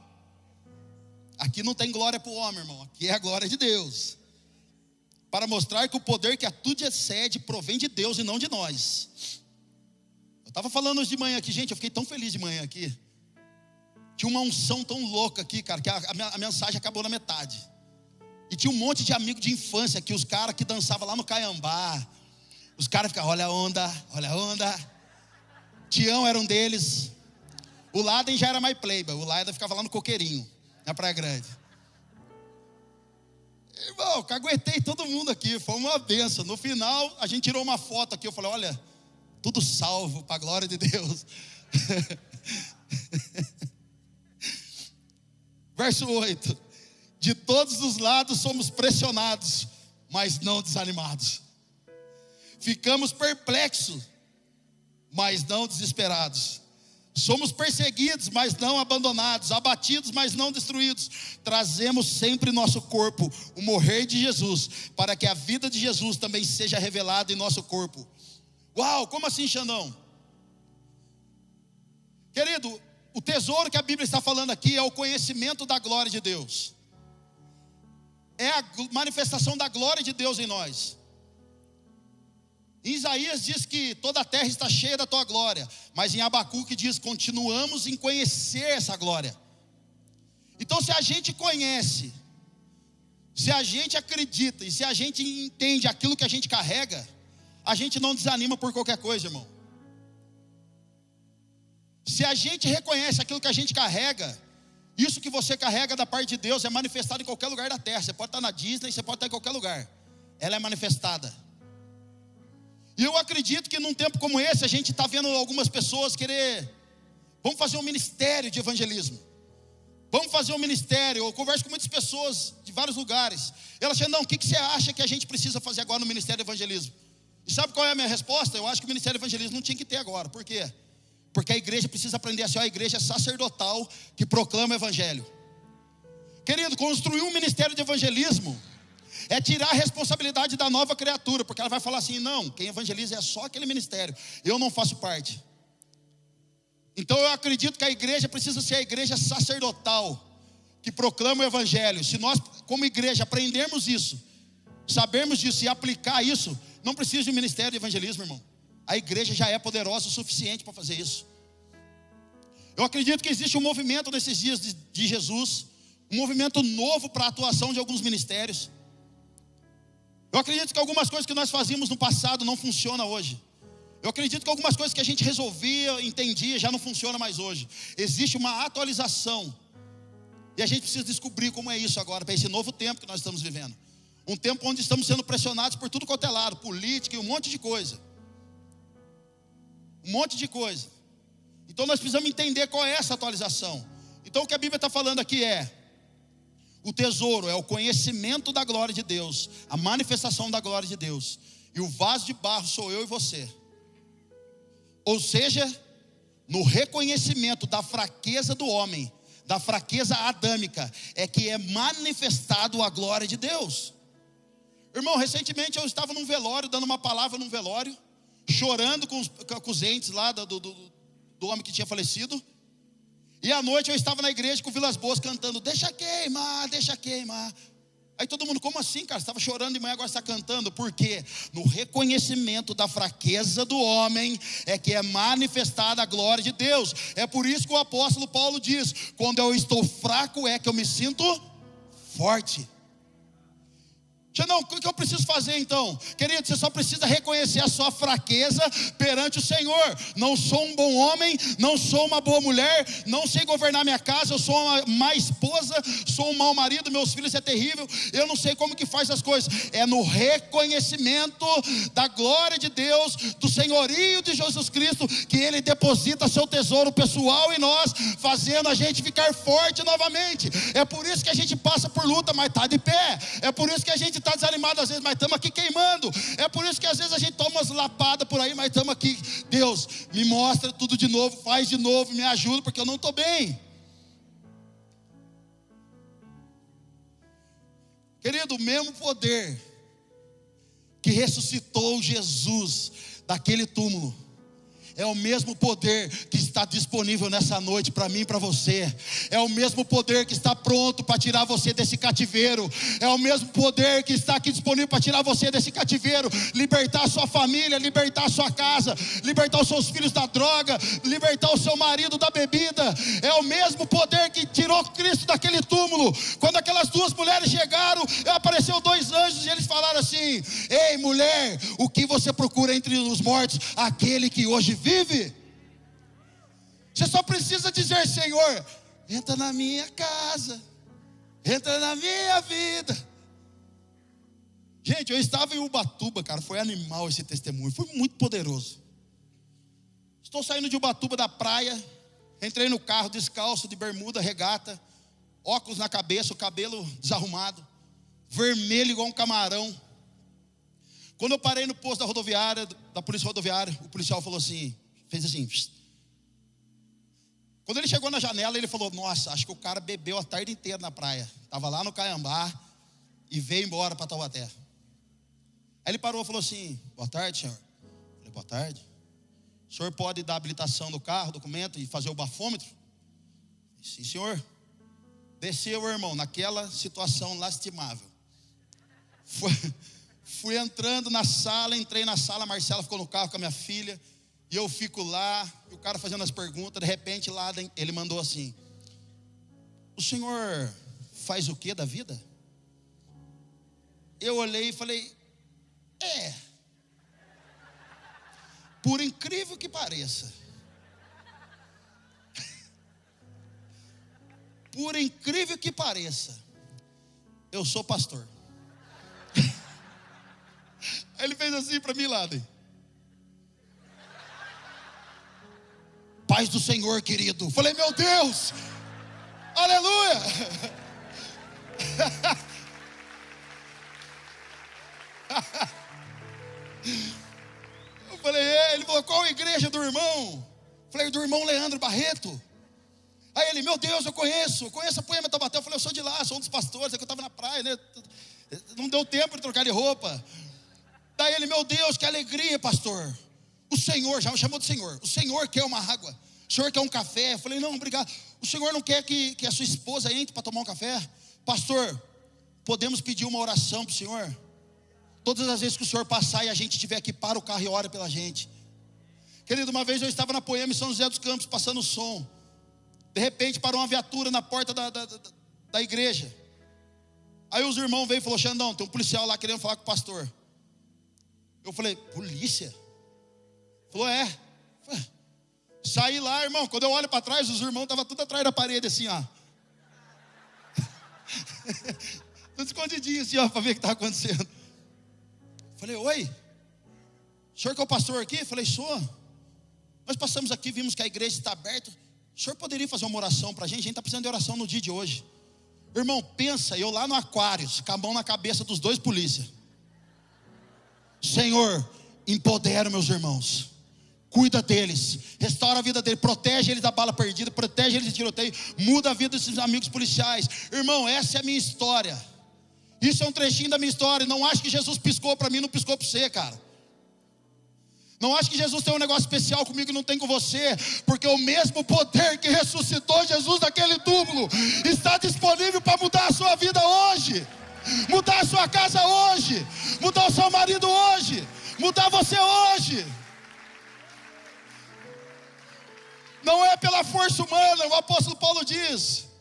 S2: Aqui não tem glória para o homem, irmão. Aqui é a glória de Deus. Para mostrar que o poder que a tudo excede provém de Deus e não de nós. Eu estava falando hoje de manhã aqui, gente. Eu fiquei tão feliz de manhã aqui. Tinha uma unção tão louca aqui, cara, que a, a, a mensagem acabou na metade. E tinha um monte de amigo de infância que os caras que dançavam lá no Caiambá. Os caras ficavam, olha a onda, olha a onda. Tião era um deles. O Laden já era mais playboy. O Laden ficava lá no coqueirinho, na Praia Grande. Irmão, caguetei todo mundo aqui. Foi uma benção. No final, a gente tirou uma foto aqui. Eu falei: olha, tudo salvo, para a glória de Deus. Verso 8: De todos os lados somos pressionados, mas não desanimados. Ficamos perplexos, mas não desesperados Somos perseguidos, mas não abandonados, abatidos, mas não destruídos. Trazemos sempre nosso corpo o morrer de Jesus, para que a vida de Jesus também seja revelada em nosso corpo. Uau, como assim, Xandão? Querido, o tesouro que a Bíblia está falando aqui é o conhecimento da glória de Deus, é a manifestação da glória de Deus em nós. Isaías diz que toda a terra está cheia da tua glória, mas em Abacuque diz: continuamos em conhecer essa glória. Então, se a gente conhece, se a gente acredita e se a gente entende aquilo que a gente carrega, a gente não desanima por qualquer coisa, irmão. Se a gente reconhece aquilo que a gente carrega, isso que você carrega da parte de Deus é manifestado em qualquer lugar da terra. Você pode estar na Disney, você pode estar em qualquer lugar. Ela é manifestada. E eu acredito que num tempo como esse, a gente está vendo algumas pessoas querer. Vamos fazer um ministério de evangelismo. Vamos fazer um ministério. Eu converso com muitas pessoas de vários lugares. Elas falam: não, o que, você acha que a gente precisa fazer agora no ministério de evangelismo? E sabe qual é a minha resposta? Eu acho que o ministério de evangelismo não tinha que ter agora. Por quê? Porque a igreja precisa aprender assim, ó, a igreja sacerdotal que proclama o evangelho. Querido, construir um ministério de evangelismo é tirar a responsabilidade da nova criatura, porque ela vai falar assim: não, quem evangeliza é só aquele ministério, eu não faço parte. Então eu acredito que a igreja precisa ser a igreja sacerdotal, que proclama o evangelho. Se nós, como igreja, aprendermos isso, sabermos disso e aplicar isso, não precisa de um ministério de evangelismo, irmão. A igreja já é poderosa o suficiente para fazer isso. Eu acredito que existe um movimento nesses dias de, de Jesus, um movimento novo para a atuação de alguns ministérios. Eu acredito que algumas coisas que nós fazíamos no passado não funcionam hoje. Eu acredito que algumas coisas que a gente resolvia, entendia, já não funciona mais hoje. Existe uma atualização. E a gente precisa descobrir como é isso agora, para esse novo tempo que nós estamos vivendo. Um tempo onde estamos sendo pressionados por tudo quanto é lado, política e um monte de coisa. Um monte de coisa. Então nós precisamos entender qual é essa atualização. Então o que a Bíblia está falando aqui é: o tesouro é o conhecimento da glória de Deus, a manifestação da glória de Deus. E o vaso de barro sou eu e você. Ou seja, no reconhecimento da fraqueza do homem, da fraqueza adâmica, é que é manifestado a glória de Deus. Irmão, recentemente eu estava num velório, dando uma palavra num velório, chorando com os, com os entes lá do, do, do homem que tinha falecido. E à noite eu estava na igreja com o Vilas Boas cantando: Deixa queimar, deixa queimar. Aí todo mundo, como assim, cara? Você estava chorando de manhã, agora está cantando. Por quê? No reconhecimento da fraqueza do homem é que é manifestada a glória de Deus. É por isso que o apóstolo Paulo diz: quando eu estou fraco, é que eu me sinto forte. Não, o que eu preciso fazer então? Querido, você só precisa reconhecer a sua fraqueza perante o Senhor. Não sou um bom homem, não sou uma boa mulher, não sei governar minha casa, eu sou uma má esposa, sou um mau marido, meus filhos é terrível, eu não sei como que faz as coisas. É no reconhecimento da glória de Deus, do senhorio de Jesus Cristo, que Ele deposita seu tesouro pessoal em nós, fazendo a gente ficar forte novamente. É por isso que a gente passa por luta, mas está de pé. É por isso que a gente está desanimado às vezes, mas estamos aqui queimando. É por isso que às vezes a gente toma umas lapadas por aí, mas estamos aqui. Deus, me mostra tudo de novo, faz de novo, me ajuda, porque eu não estou bem. Querido, o mesmo poder que ressuscitou Jesus daquele túmulo é o mesmo poder que está disponível nessa noite para mim e para você. É o mesmo poder que está pronto para tirar você desse cativeiro. É o mesmo poder que está aqui disponível para tirar você desse cativeiro, libertar sua família, libertar sua casa, libertar os seus filhos da droga, libertar o seu marido da bebida. É o mesmo poder que tirou Cristo daquele túmulo. Quando aquelas duas mulheres chegaram, apareceu dois anjos e eles falaram assim: Ei, mulher, o que você procura entre os mortos? Aquele que hoje vive. Você só precisa dizer, Senhor, entra na minha casa, entra na minha vida. Gente, eu estava em Ubatuba, cara, foi animal esse testemunho, foi muito poderoso. Estou saindo de Ubatuba da praia, entrei no carro descalço, de bermuda, regata, óculos na cabeça, o cabelo desarrumado, vermelho igual um camarão. Quando eu parei no posto da rodoviária, da polícia rodoviária, o policial falou assim, fez assim. Quando ele chegou na janela, ele falou: Nossa, acho que o cara bebeu a tarde inteira na praia. Estava lá no Caiambá e veio embora para Taubaté. Aí ele parou e falou assim: Boa tarde, senhor. Eu falei: Boa tarde. O senhor pode dar habilitação do carro, documento e fazer o bafômetro? Sim, senhor. Desceu, irmão, naquela situação lastimável. Foi, Fui entrando na sala, entrei na sala, a Marcela ficou no carro com a minha filha, e eu fico lá, e o cara fazendo as perguntas, de repente lá ele mandou assim: O senhor faz o que da vida? Eu olhei e falei: É. Por incrível que pareça. Por incrível que pareça, eu sou pastor. Aí ele fez assim para mim, Laden. Paz do Senhor, querido. Falei, meu Deus, aleluia. igreja do irmão. Falei, do irmão Leandro Barreto. Aí ele, meu Deus, eu conheço, eu conheço a Poema Tabaté. Eu falei, eu sou de lá, sou um dos pastores, é que eu estava na praia, né? Não deu tempo de trocar de roupa. Daí ele, meu Deus, que alegria, pastor. O Senhor, já me chamou de Senhor. O Senhor quer uma água. O Senhor quer um café. Eu falei, não, obrigado. O Senhor não quer que, que a sua esposa entre para tomar um café? Pastor, podemos pedir uma oração para o Senhor? Todas as vezes que o Senhor passar e a gente tiver aqui, para o carro e ora pela gente. Querido, uma vez eu estava na Poema em São José dos Campos, passando o som. De repente parou uma viatura na porta da, da, da, da igreja. Aí os irmãos veio e falou: Xandão, tem um policial lá querendo falar com o pastor. Eu falei: Polícia? Falou: É. Saí lá, irmão. Quando eu olho para trás, os irmãos estavam tudo atrás da parede, assim, ó. tudo escondidinho, assim, ó, para ver o que está acontecendo. Falei: Oi, o senhor que é o pastor aqui? Falei: Sou. Nós passamos aqui, vimos que a igreja está aberta. O senhor poderia fazer uma oração para a gente? A gente está precisando de oração no dia de hoje. Irmão, pensa, eu lá no Aquários, com a mão na cabeça dos dois polícias. Senhor, empodera meus irmãos. Cuida deles, restaura a vida deles, protege eles da bala perdida, protege eles de tiroteio, muda a vida desses amigos policiais. Irmão, essa é a minha história. Isso é um trechinho da minha história. Não acho que Jesus piscou para mim, não piscou para você, cara. Não acho que Jesus tem um negócio especial comigo e não tem com você, porque o mesmo poder que ressuscitou Jesus daquele túmulo está disponível para mudar a sua vida hoje, mudar a sua casa hoje, mudar o seu marido hoje, mudar você hoje. Não é pela força humana, o apóstolo Paulo diz.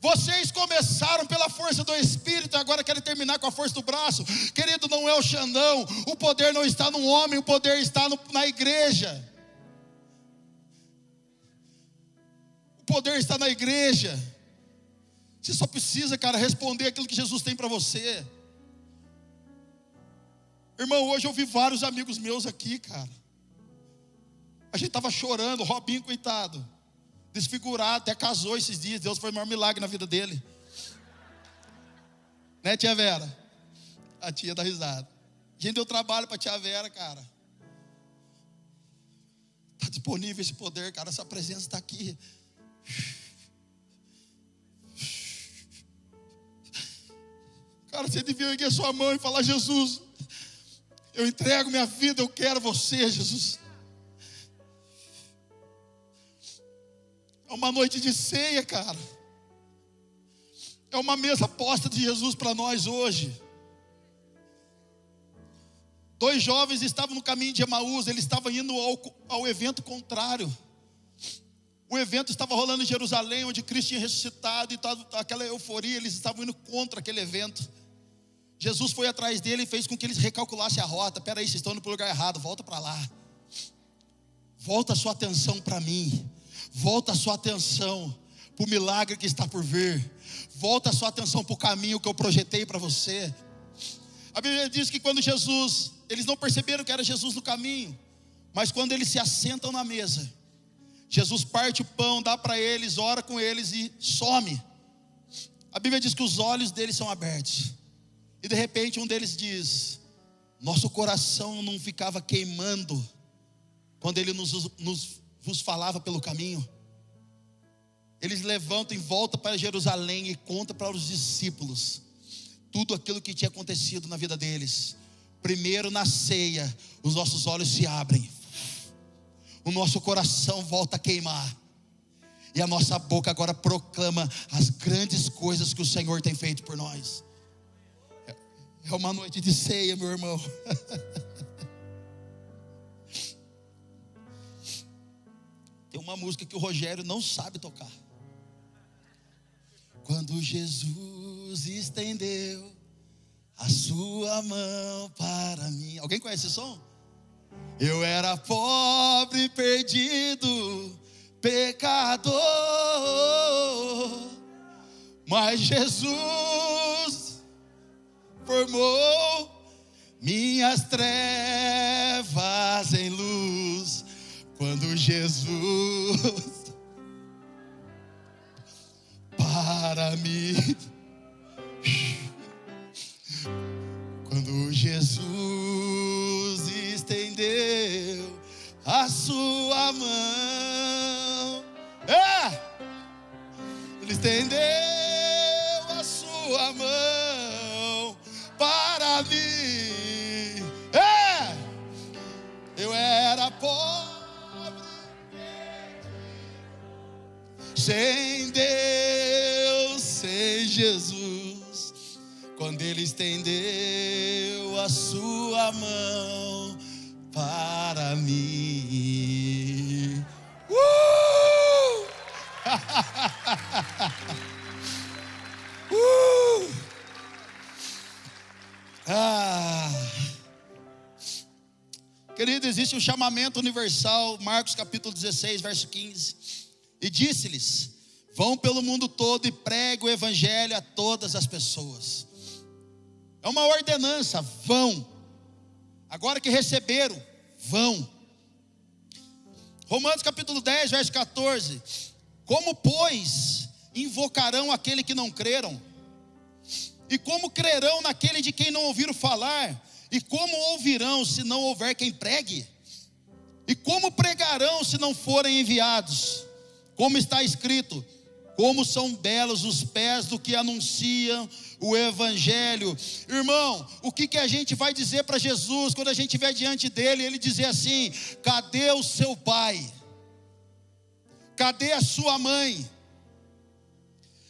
S2: Vocês começaram pela força do Espírito, agora querem terminar com a força do braço. Querido, não é o Xandão. O poder não está no homem, o poder está no, na igreja. O poder está na igreja. Você só precisa, cara, responder aquilo que Jesus tem para você. Irmão, hoje eu vi vários amigos meus aqui, cara. A gente estava chorando, Robinho, coitado desfigurado, até casou esses dias. Deus foi o maior milagre na vida dele. Né, tia Vera? A tia da risada. A gente deu trabalho para tia Vera, cara. Está disponível esse poder, cara. Essa presença está aqui. Cara, você devia erguer sua mão e falar: Jesus, eu entrego minha vida, eu quero você, Jesus. É uma noite de ceia, cara. É uma mesa posta de Jesus para nós hoje. Dois jovens estavam no caminho de Emaús, eles estavam indo ao, ao evento contrário. O evento estava rolando em Jerusalém, onde Cristo tinha ressuscitado e toda aquela euforia, eles estavam indo contra aquele evento. Jesus foi atrás dele e fez com que eles recalculassem a rota. Peraí, vocês estão indo para o lugar errado, volta para lá. Volta a sua atenção para mim. Volta a sua atenção para o milagre que está por vir. Volta a sua atenção para o caminho que eu projetei para você. A Bíblia diz que quando Jesus, eles não perceberam que era Jesus no caminho, mas quando eles se assentam na mesa, Jesus parte o pão, dá para eles, ora com eles e some. A Bíblia diz que os olhos deles são abertos. E de repente um deles diz: Nosso coração não ficava queimando quando ele nos, nos vos falava pelo caminho. Eles levantam e voltam para Jerusalém e contam para os discípulos tudo aquilo que tinha acontecido na vida deles. Primeiro na ceia, os nossos olhos se abrem, o nosso coração volta a queimar, e a nossa boca agora proclama as grandes coisas que o Senhor tem feito por nós. É uma noite de ceia, meu irmão. Tem uma música que o Rogério não sabe tocar. Quando Jesus estendeu a sua mão para mim. Alguém conhece esse som? Eu era pobre, perdido, pecador, mas Jesus formou minhas trevas em luz. Quando Jesus para mim, quando Jesus estendeu a sua mão. É! Ele estendeu pobre, sem Deus, sem Jesus. Quando Ele estendeu a sua mão para mim. Um chamamento universal, Marcos capítulo 16, verso 15. E disse-lhes: Vão pelo mundo todo e pregue o evangelho a todas as pessoas. É uma ordenança, vão. Agora que receberam, vão. Romanos capítulo 10, verso 14. Como, pois, invocarão aquele que não creram? E como crerão naquele de quem não ouviram falar? E como ouvirão se não houver quem pregue? E como pregarão se não forem enviados? Como está escrito: como são belos os pés do que anunciam o Evangelho. Irmão, o que, que a gente vai dizer para Jesus quando a gente estiver diante dele? Ele dizer assim: cadê o seu pai? Cadê a sua mãe?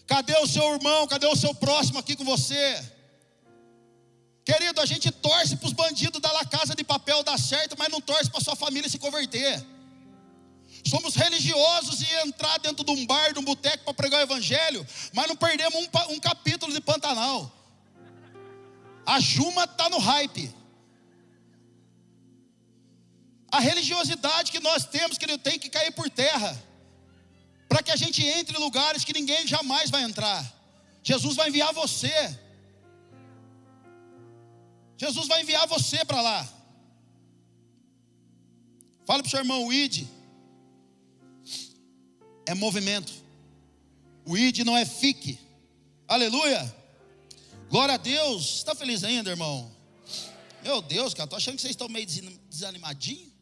S2: Cadê o seu irmão? Cadê o seu próximo aqui com você? Querido, a gente torce para os bandidos da La Casa de Papel dar certo, mas não torce para sua família se converter. Somos religiosos e entrar dentro de um bar, de um boteco para pregar o evangelho, mas não perdemos um, um capítulo de Pantanal. A Juma está no hype. A religiosidade que nós temos, querido, tem que cair por terra. Para que a gente entre em lugares que ninguém jamais vai entrar. Jesus vai enviar você. Jesus vai enviar você para lá. Fala para o seu irmão, o ID é movimento. O id não é fique. Aleluia. Glória a Deus. Está feliz ainda, irmão? Meu Deus, cara, tô achando que vocês estão meio desanimadinhos.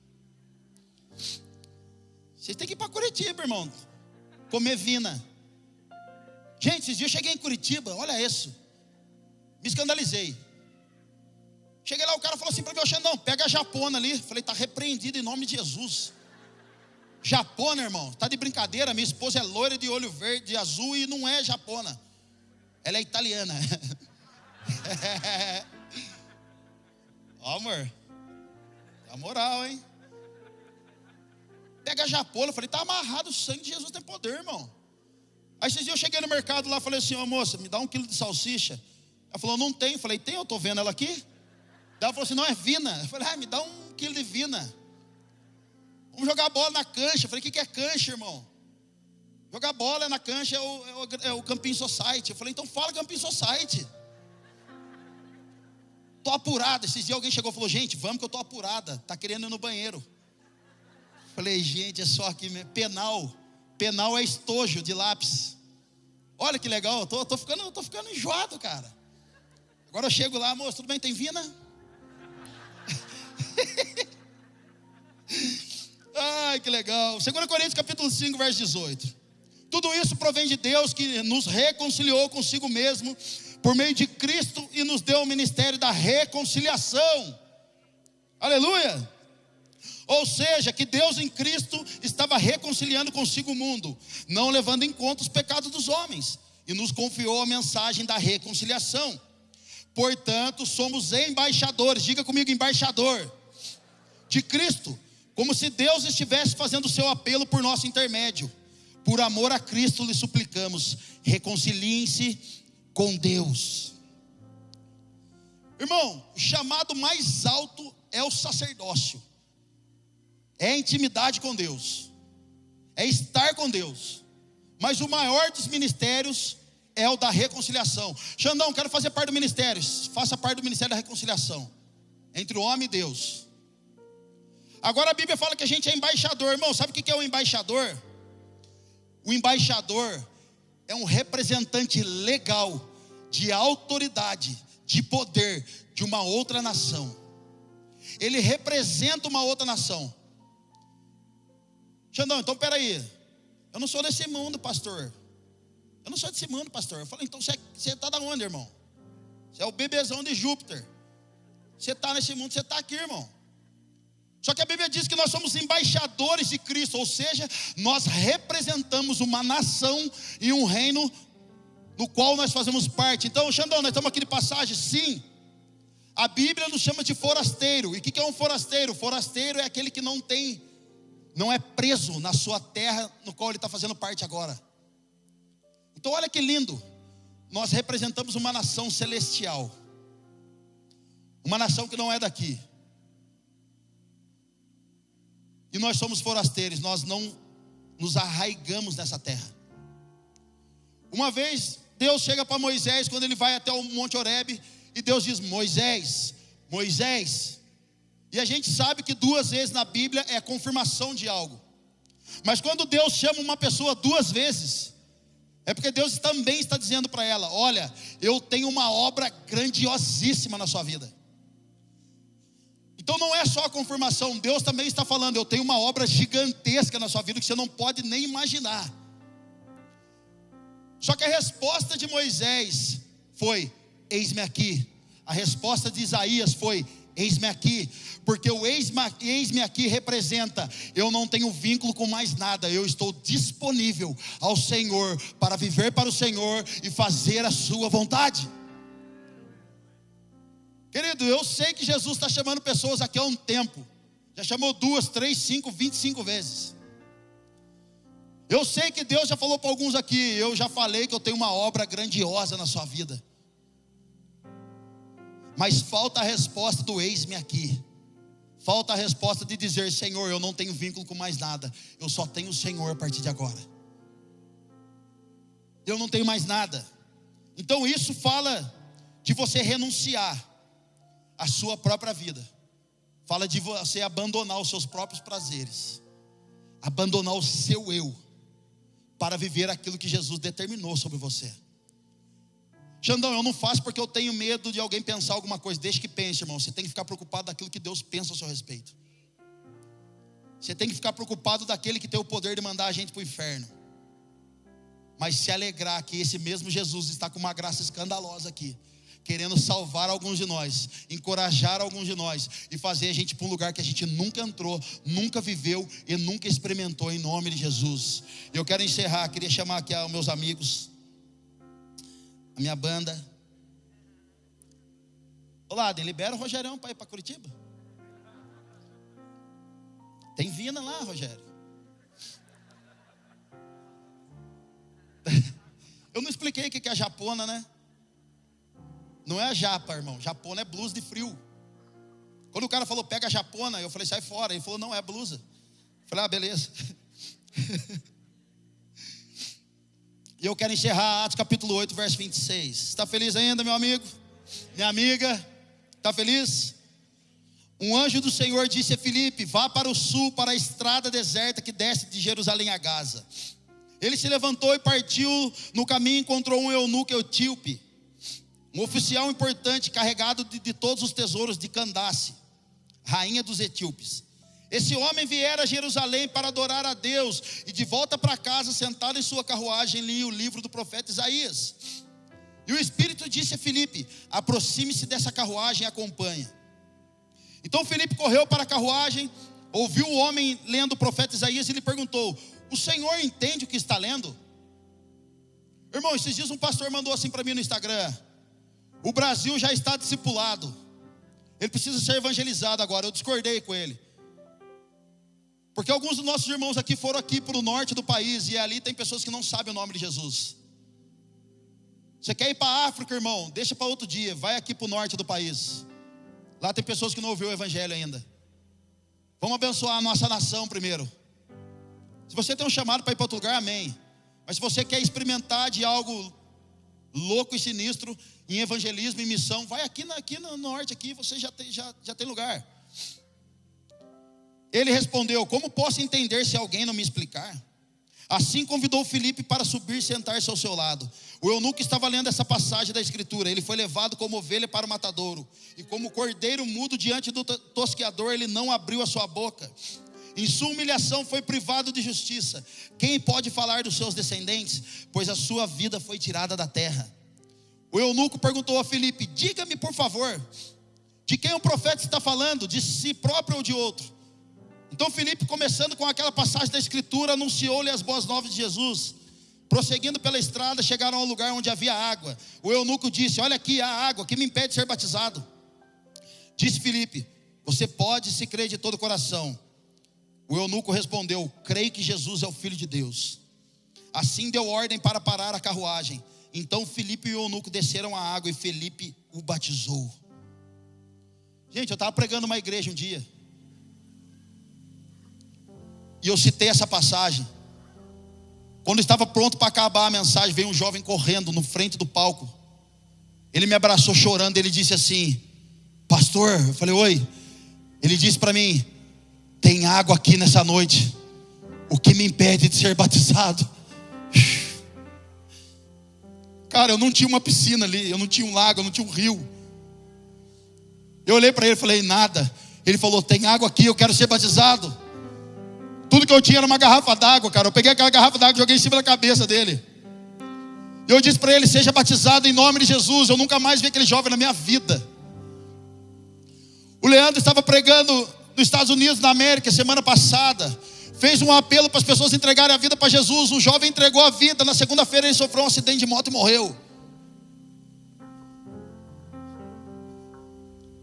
S2: Vocês têm que ir para Curitiba, irmão. Comer vina. Gente, esses dias eu cheguei em Curitiba, olha isso. Me escandalizei. Cheguei lá, o cara falou assim para mim, Xandão, pega a japona ali. Falei, está repreendido em nome de Jesus. Japona, irmão, tá de brincadeira. Minha esposa é loira de olho verde, de azul e não é japona. Ela é italiana. Ó, amor. Tá moral, hein? Pega a japona. Falei, tá amarrado, o sangue de Jesus tem poder, irmão. Aí esses dias eu cheguei no mercado lá, falei assim, ô moça, me dá um quilo de salsicha. Ela falou, não tem. Falei, tem, eu tô vendo ela aqui. Ela falou assim, não, é vina. Eu falei, ah, me dá um quilo de vina. Vamos jogar bola na cancha. Eu falei, o que é cancha, irmão? Jogar bola na cancha é o, é o, é o Camping Society. Eu falei, então fala Camping Society. Tô apurada. Esses dias alguém chegou e falou, gente, vamos que eu tô apurada. Tá querendo ir no banheiro. Eu falei, gente, é só aqui mesmo. Penal. Penal é estojo de lápis. Olha que legal, eu tô, tô, ficando, tô ficando enjoado, cara. Agora eu chego lá, moço, tudo bem? Tem vina? Ai, que legal. 2 Coríntios capítulo 5, verso 18. Tudo isso provém de Deus que nos reconciliou consigo mesmo por meio de Cristo e nos deu o ministério da reconciliação. Aleluia! Ou seja, que Deus em Cristo estava reconciliando consigo o mundo, não levando em conta os pecados dos homens, e nos confiou a mensagem da reconciliação. Portanto, somos embaixadores, diga comigo, embaixador de Cristo, como se Deus estivesse fazendo o seu apelo por nosso intermédio. Por amor a Cristo lhe suplicamos, reconciliem-se com Deus. Irmão, o chamado mais alto é o sacerdócio, é a intimidade com Deus, é estar com Deus. Mas o maior dos ministérios é o da reconciliação. Xandão, quero fazer parte do ministério. Faça parte do ministério da reconciliação entre o homem e Deus. Agora a Bíblia fala que a gente é embaixador, irmão. Sabe o que é o embaixador? O embaixador é um representante legal de autoridade, de poder de uma outra nação. Ele representa uma outra nação. Xandão, então peraí. Eu não sou desse mundo, pastor. Eu não sou desse mundo, pastor. Eu falei, então você está da onde, irmão? Você é o bebezão de Júpiter. Você está nesse mundo, você está aqui, irmão. Só que a Bíblia diz que nós somos embaixadores de Cristo, ou seja, nós representamos uma nação e um reino no qual nós fazemos parte. Então, Xandão, nós estamos aqui de passagem? Sim. A Bíblia nos chama de forasteiro. E o que é um forasteiro? Forasteiro é aquele que não tem, não é preso na sua terra no qual ele está fazendo parte agora. Então, olha que lindo. Nós representamos uma nação celestial, uma nação que não é daqui. E nós somos forasteiros, nós não nos arraigamos nessa terra. Uma vez Deus chega para Moisés quando ele vai até o Monte Horebe e Deus diz: Moisés, Moisés. E a gente sabe que duas vezes na Bíblia é confirmação de algo. Mas quando Deus chama uma pessoa duas vezes, é porque Deus também está dizendo para ela: Olha, eu tenho uma obra grandiosíssima na sua vida. Então não é só a confirmação, Deus também está falando: Eu tenho uma obra gigantesca na sua vida que você não pode nem imaginar. Só que a resposta de Moisés foi: Eis-me aqui. A resposta de Isaías foi: Eis-me aqui, porque o eis-me aqui representa, eu não tenho vínculo com mais nada, eu estou disponível ao Senhor para viver para o Senhor e fazer a Sua vontade. Querido, eu sei que Jesus está chamando pessoas aqui há um tempo, já chamou duas, três, cinco, vinte e cinco vezes. Eu sei que Deus já falou para alguns aqui, eu já falei que eu tenho uma obra grandiosa na sua vida. Mas falta a resposta do eis-me aqui. Falta a resposta de dizer: Senhor, eu não tenho vínculo com mais nada, eu só tenho o Senhor a partir de agora. Eu não tenho mais nada. Então isso fala de você renunciar à sua própria vida. Fala de você abandonar os seus próprios prazeres, abandonar o seu eu para viver aquilo que Jesus determinou sobre você. Xandão, eu não faço porque eu tenho medo de alguém pensar alguma coisa. Deixe que pense, irmão. Você tem que ficar preocupado daquilo que Deus pensa a seu respeito. Você tem que ficar preocupado daquele que tem o poder de mandar a gente para o inferno. Mas se alegrar que esse mesmo Jesus está com uma graça escandalosa aqui querendo salvar alguns de nós, encorajar alguns de nós e fazer a gente para um lugar que a gente nunca entrou, nunca viveu e nunca experimentou em nome de Jesus. Eu quero encerrar, queria chamar aqui os meus amigos, a minha banda. Olá, libera o Rogerão para ir para Curitiba. Tem Vina lá, Rogério. Eu não expliquei o que é japona, né? Não é a japa, irmão. Japona é blusa de frio. Quando o cara falou, pega a japona, eu falei, sai fora. Ele falou, não, é blusa. Eu falei, ah, beleza. e eu quero encerrar Atos capítulo 8, verso 26. Está feliz ainda, meu amigo? Minha amiga? Está feliz? Um anjo do Senhor disse a Filipe: Vá para o sul, para a estrada deserta que desce de Jerusalém a Gaza. Ele se levantou e partiu. No caminho encontrou um eunuco etíope um oficial importante carregado de, de todos os tesouros de Candace, rainha dos etíopes. Esse homem viera a Jerusalém para adorar a Deus e de volta para casa, sentado em sua carruagem, lia o livro do profeta Isaías. E o Espírito disse a Filipe: aproxime-se dessa carruagem e acompanha. Então Filipe correu para a carruagem, ouviu o homem lendo o profeta Isaías e lhe perguntou: O Senhor entende o que está lendo? Irmão, esses dias um pastor mandou assim para mim no Instagram: o Brasil já está discipulado. Ele precisa ser evangelizado agora. Eu discordei com ele. Porque alguns dos nossos irmãos aqui foram aqui para o norte do país e ali tem pessoas que não sabem o nome de Jesus. Você quer ir para a África, irmão? Deixa para outro dia. Vai aqui para o norte do país. Lá tem pessoas que não ouviram o evangelho ainda. Vamos abençoar a nossa nação primeiro. Se você tem um chamado para ir para outro lugar, amém. Mas se você quer experimentar de algo louco e sinistro em evangelismo e missão, vai aqui, aqui no norte, aqui você já tem, já, já tem lugar. Ele respondeu: Como posso entender se alguém não me explicar? Assim convidou Felipe para subir e sentar-se ao seu lado. O eunuco estava lendo essa passagem da Escritura. Ele foi levado como ovelha para o matadouro, e como cordeiro mudo diante do tosqueador, ele não abriu a sua boca. Em sua humilhação foi privado de justiça. Quem pode falar dos seus descendentes? Pois a sua vida foi tirada da terra. O eunuco perguntou a Filipe: Diga-me, por favor, de quem o profeta está falando? De si próprio ou de outro? Então Filipe, começando com aquela passagem da Escritura, anunciou-lhe as boas novas de Jesus. Prosseguindo pela estrada, chegaram ao lugar onde havia água. O eunuco disse: Olha aqui a água, que me impede de ser batizado. Disse Filipe: Você pode se crer de todo o coração. O eunuco respondeu: Creio que Jesus é o Filho de Deus. Assim deu ordem para parar a carruagem. Então Filipe e o eunuco desceram a água e Filipe o batizou. Gente, eu estava pregando uma igreja um dia. E eu citei essa passagem. Quando estava pronto para acabar a mensagem, veio um jovem correndo no frente do palco. Ele me abraçou chorando. Ele disse assim: Pastor, eu falei, oi. Ele disse para mim: Tem água aqui nessa noite. O que me impede de ser batizado? Cara, eu não tinha uma piscina ali, eu não tinha um lago, eu não tinha um rio. Eu olhei para ele e falei: Nada. Ele falou: Tem água aqui, eu quero ser batizado. Tudo que eu tinha era uma garrafa d'água, cara. Eu peguei aquela garrafa d'água e joguei em cima da cabeça dele. Eu disse para ele: Seja batizado em nome de Jesus. Eu nunca mais vi aquele jovem na minha vida. O Leandro estava pregando nos Estados Unidos, na América, semana passada. Fez um apelo para as pessoas entregarem a vida para Jesus. O jovem entregou a vida. Na segunda-feira ele sofreu um acidente de moto e morreu.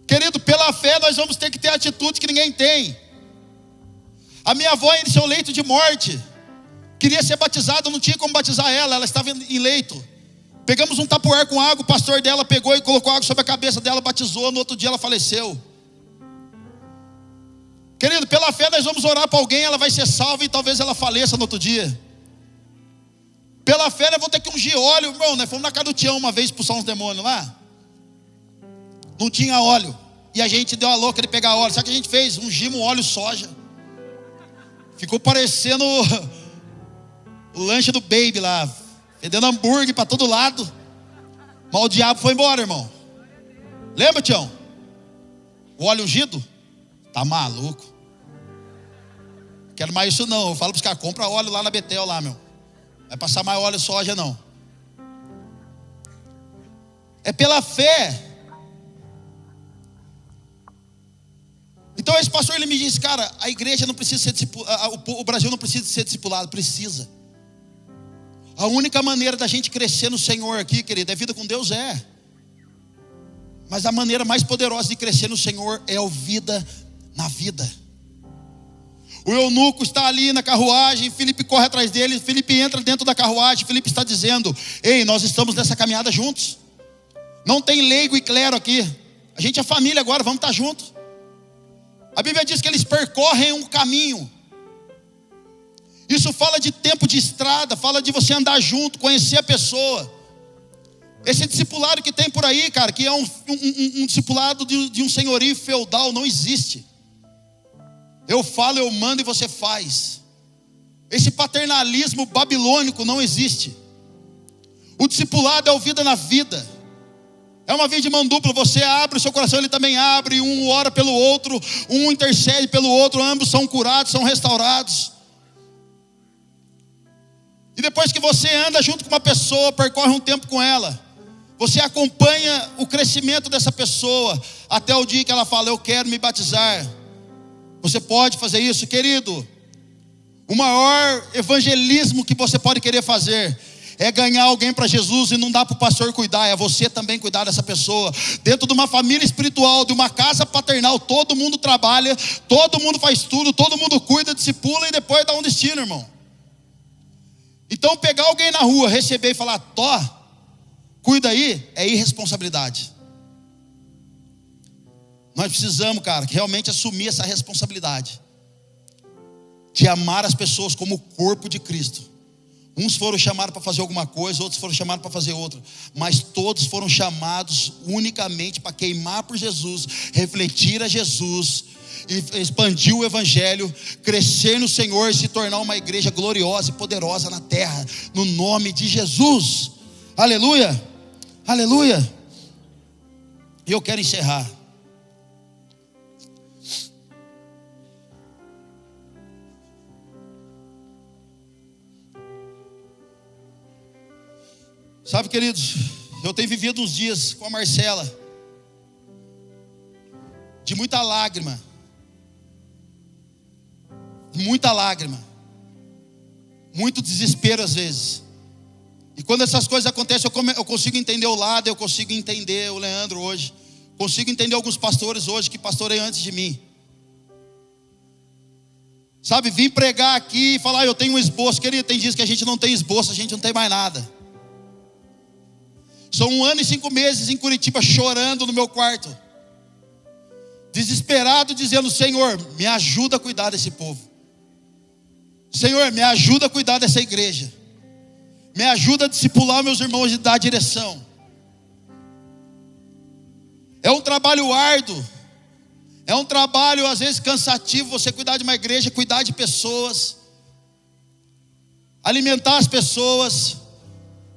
S2: Querido, pela fé nós vamos ter que ter atitude que ninguém tem. A minha avó em seu leito de morte, queria ser batizada, não tinha como batizar ela, ela estava em leito. Pegamos um tapuer com água, o pastor dela pegou e colocou água sobre a cabeça dela, batizou, no outro dia ela faleceu. Querido, pela fé nós vamos orar para alguém, ela vai ser salva e talvez ela faleça no outro dia. Pela fé nós vamos ter que ungir óleo, irmão. Nós fomos na casa do Tião uma vez expulsar uns demônios lá. Não tinha óleo. E a gente deu a louca de pegar óleo. Sabe o que a gente fez? Ungimos óleo soja. Ficou parecendo o lanche do baby lá, fedendo hambúrguer para todo lado. Mas o diabo foi embora, irmão. Lembra, Tião? O óleo ungido? Tá maluco. Quero mais isso não. Eu falo para os caras, compra óleo lá na Betel lá, meu. Vai passar mais óleo soja não. É pela fé Então esse pastor ele me disse, cara, a igreja não precisa ser o Brasil não precisa ser discipulado, precisa. A única maneira da gente crescer no Senhor aqui, querido, é vida com Deus é. Mas a maneira mais poderosa de crescer no Senhor é a vida na vida. O eunuco está ali na carruagem, Felipe corre atrás dele, Felipe entra dentro da carruagem, Felipe está dizendo: Ei, nós estamos nessa caminhada juntos. Não tem leigo e clero aqui. A gente é família agora, vamos estar juntos. A Bíblia diz que eles percorrem um caminho. Isso fala de tempo de estrada, fala de você andar junto, conhecer a pessoa. Esse discipulado que tem por aí, cara, que é um, um, um discipulado de, de um senhorio feudal, não existe. Eu falo, eu mando e você faz. Esse paternalismo babilônico não existe. O discipulado é o vida na vida. É uma via de mão dupla, você abre o seu coração, ele também abre, um ora pelo outro, um intercede pelo outro, ambos são curados, são restaurados. E depois que você anda junto com uma pessoa, percorre um tempo com ela, você acompanha o crescimento dessa pessoa até o dia que ela fala: Eu quero me batizar. Você pode fazer isso, querido. O maior evangelismo que você pode querer fazer é ganhar alguém para Jesus e não dá para o pastor cuidar, é você também cuidar dessa pessoa. Dentro de uma família espiritual, de uma casa paternal, todo mundo trabalha, todo mundo faz tudo, todo mundo cuida, discipula e depois dá um destino, irmão. Então, pegar alguém na rua, receber e falar, Tó, cuida aí, é irresponsabilidade. Nós precisamos, cara, realmente assumir essa responsabilidade de amar as pessoas como o corpo de Cristo. Uns foram chamados para fazer alguma coisa, outros foram chamados para fazer outra, mas todos foram chamados unicamente para queimar por Jesus, refletir a Jesus, expandir o Evangelho, crescer no Senhor e se tornar uma igreja gloriosa e poderosa na terra, no nome de Jesus. Aleluia, aleluia. E eu quero encerrar. Sabe, queridos, eu tenho vivido uns dias com a Marcela, de muita lágrima, muita lágrima, muito desespero às vezes. E quando essas coisas acontecem, eu consigo entender o lado, eu consigo entender o Leandro hoje, consigo entender alguns pastores hoje que pastorei antes de mim. Sabe, vim pregar aqui e falar, eu tenho um esboço. Querido, tem dias que a gente não tem esboço, a gente não tem mais nada. São um ano e cinco meses em Curitiba chorando no meu quarto. Desesperado, dizendo: Senhor, me ajuda a cuidar desse povo. Senhor, me ajuda a cuidar dessa igreja. Me ajuda a discipular meus irmãos e dar direção. É um trabalho árduo. É um trabalho, às vezes, cansativo você cuidar de uma igreja, cuidar de pessoas, alimentar as pessoas.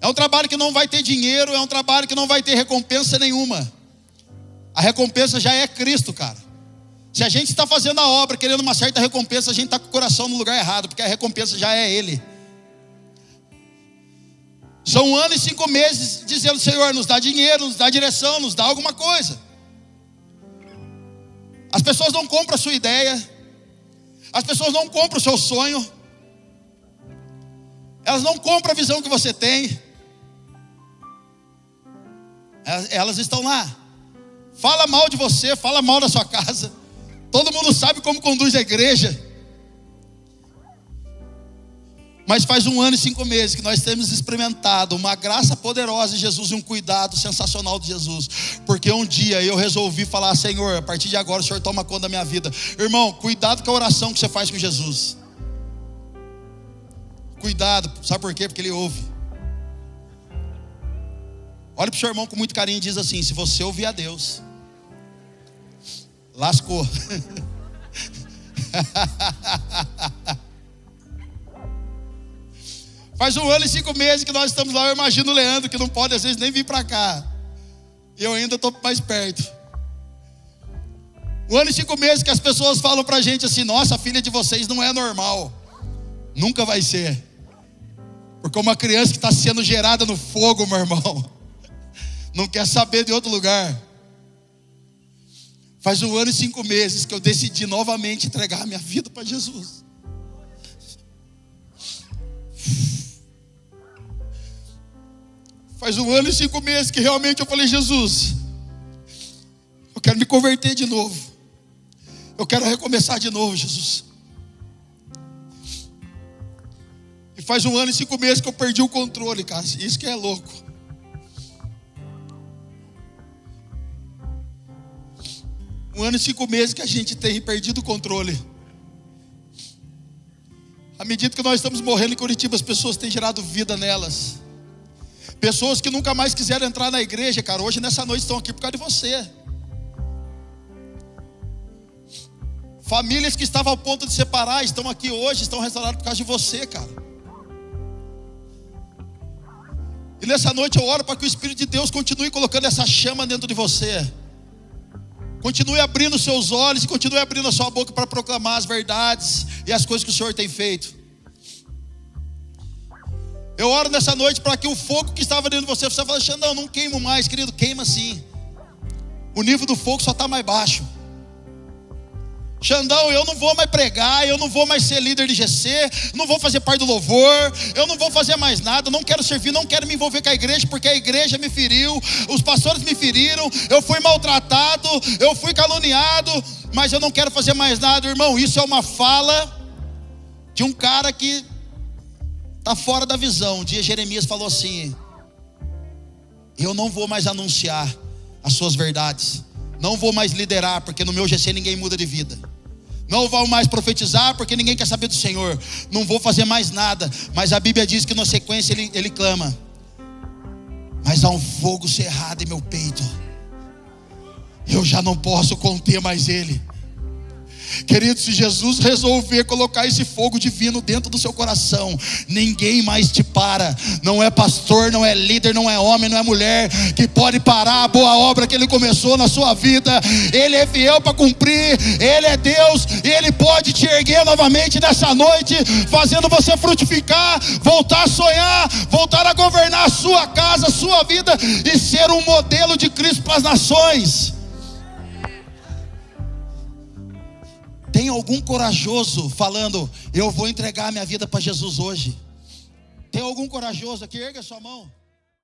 S2: É um trabalho que não vai ter dinheiro, é um trabalho que não vai ter recompensa nenhuma. A recompensa já é Cristo, cara. Se a gente está fazendo a obra querendo uma certa recompensa, a gente está com o coração no lugar errado, porque a recompensa já é Ele. São um ano e cinco meses dizendo: Senhor, nos dá dinheiro, nos dá direção, nos dá alguma coisa. As pessoas não compram a sua ideia, as pessoas não compram o seu sonho, elas não compram a visão que você tem, elas, estão lá, fala mal de você, fala mal da sua casa, todo mundo sabe como conduz a igreja, mas faz um ano e cinco meses que nós temos experimentado uma graça poderosa de Jesus e um cuidado sensacional de Jesus. Porque um dia eu resolvi falar: Senhor, a partir de agora o Senhor toma conta da minha vida. Irmão, cuidado com a oração que você faz com Jesus. Cuidado, sabe por quê? Porque Ele ouve. Olha para o seu irmão com muito carinho e diz assim: se você ouvir a Deus, lascou. Faz um ano e cinco meses que nós estamos lá. Eu imagino o Leandro, que não pode às vezes nem vir para cá. Eu ainda estou mais perto. Um ano e cinco meses que as pessoas falam para a gente assim: nossa, a filha de vocês não é normal. Nunca vai ser. Porque uma criança que está sendo gerada no fogo, meu irmão, não quer saber de outro lugar. Faz um ano e cinco meses que eu decidi novamente entregar minha vida para Jesus. Faz um ano e cinco meses que realmente eu falei, Jesus, eu quero me converter de novo. Eu quero recomeçar de novo, Jesus. E faz um ano e cinco meses que eu perdi o controle, cara. Isso que é louco. Um ano e cinco meses que a gente tem perdido o controle. À medida que nós estamos morrendo em Curitiba, as pessoas têm gerado vida nelas. Pessoas que nunca mais quiseram entrar na igreja, cara, hoje nessa noite estão aqui por causa de você. Famílias que estavam ao ponto de separar estão aqui hoje, estão restauradas por causa de você, cara. E nessa noite eu oro para que o Espírito de Deus continue colocando essa chama dentro de você. Continue abrindo seus olhos e continue abrindo a sua boca para proclamar as verdades e as coisas que o Senhor tem feito. Eu oro nessa noite para que o fogo que estava dentro de você, você fala, Xandão, não queimo mais, querido, queima sim. O nível do fogo só está mais baixo. Xandão, eu não vou mais pregar, eu não vou mais ser líder de GC, não vou fazer parte do louvor, eu não vou fazer mais nada, não quero servir, não quero me envolver com a igreja, porque a igreja me feriu, os pastores me feriram, eu fui maltratado, eu fui caluniado, mas eu não quero fazer mais nada, irmão. Isso é uma fala de um cara que Está fora da visão. Um dia Jeremias falou assim: Eu não vou mais anunciar as suas verdades. Não vou mais liderar, porque no meu GC ninguém muda de vida. Não vou mais profetizar, porque ninguém quer saber do Senhor. Não vou fazer mais nada. Mas a Bíblia diz que na sequência ele, ele clama: Mas há um fogo cerrado em meu peito. Eu já não posso conter mais ele. Querido, se Jesus resolver colocar esse fogo divino dentro do seu coração, ninguém mais te para. Não é pastor, não é líder, não é homem, não é mulher que pode parar a boa obra que ele começou na sua vida. Ele é fiel para cumprir, ele é Deus e ele pode te erguer novamente nessa noite, fazendo você frutificar, voltar a sonhar, voltar a governar a sua casa, a sua vida e ser um modelo de Cristo para as nações. Tem algum corajoso falando, eu vou entregar minha vida para Jesus hoje? Tem algum corajoso aqui? Erga sua mão.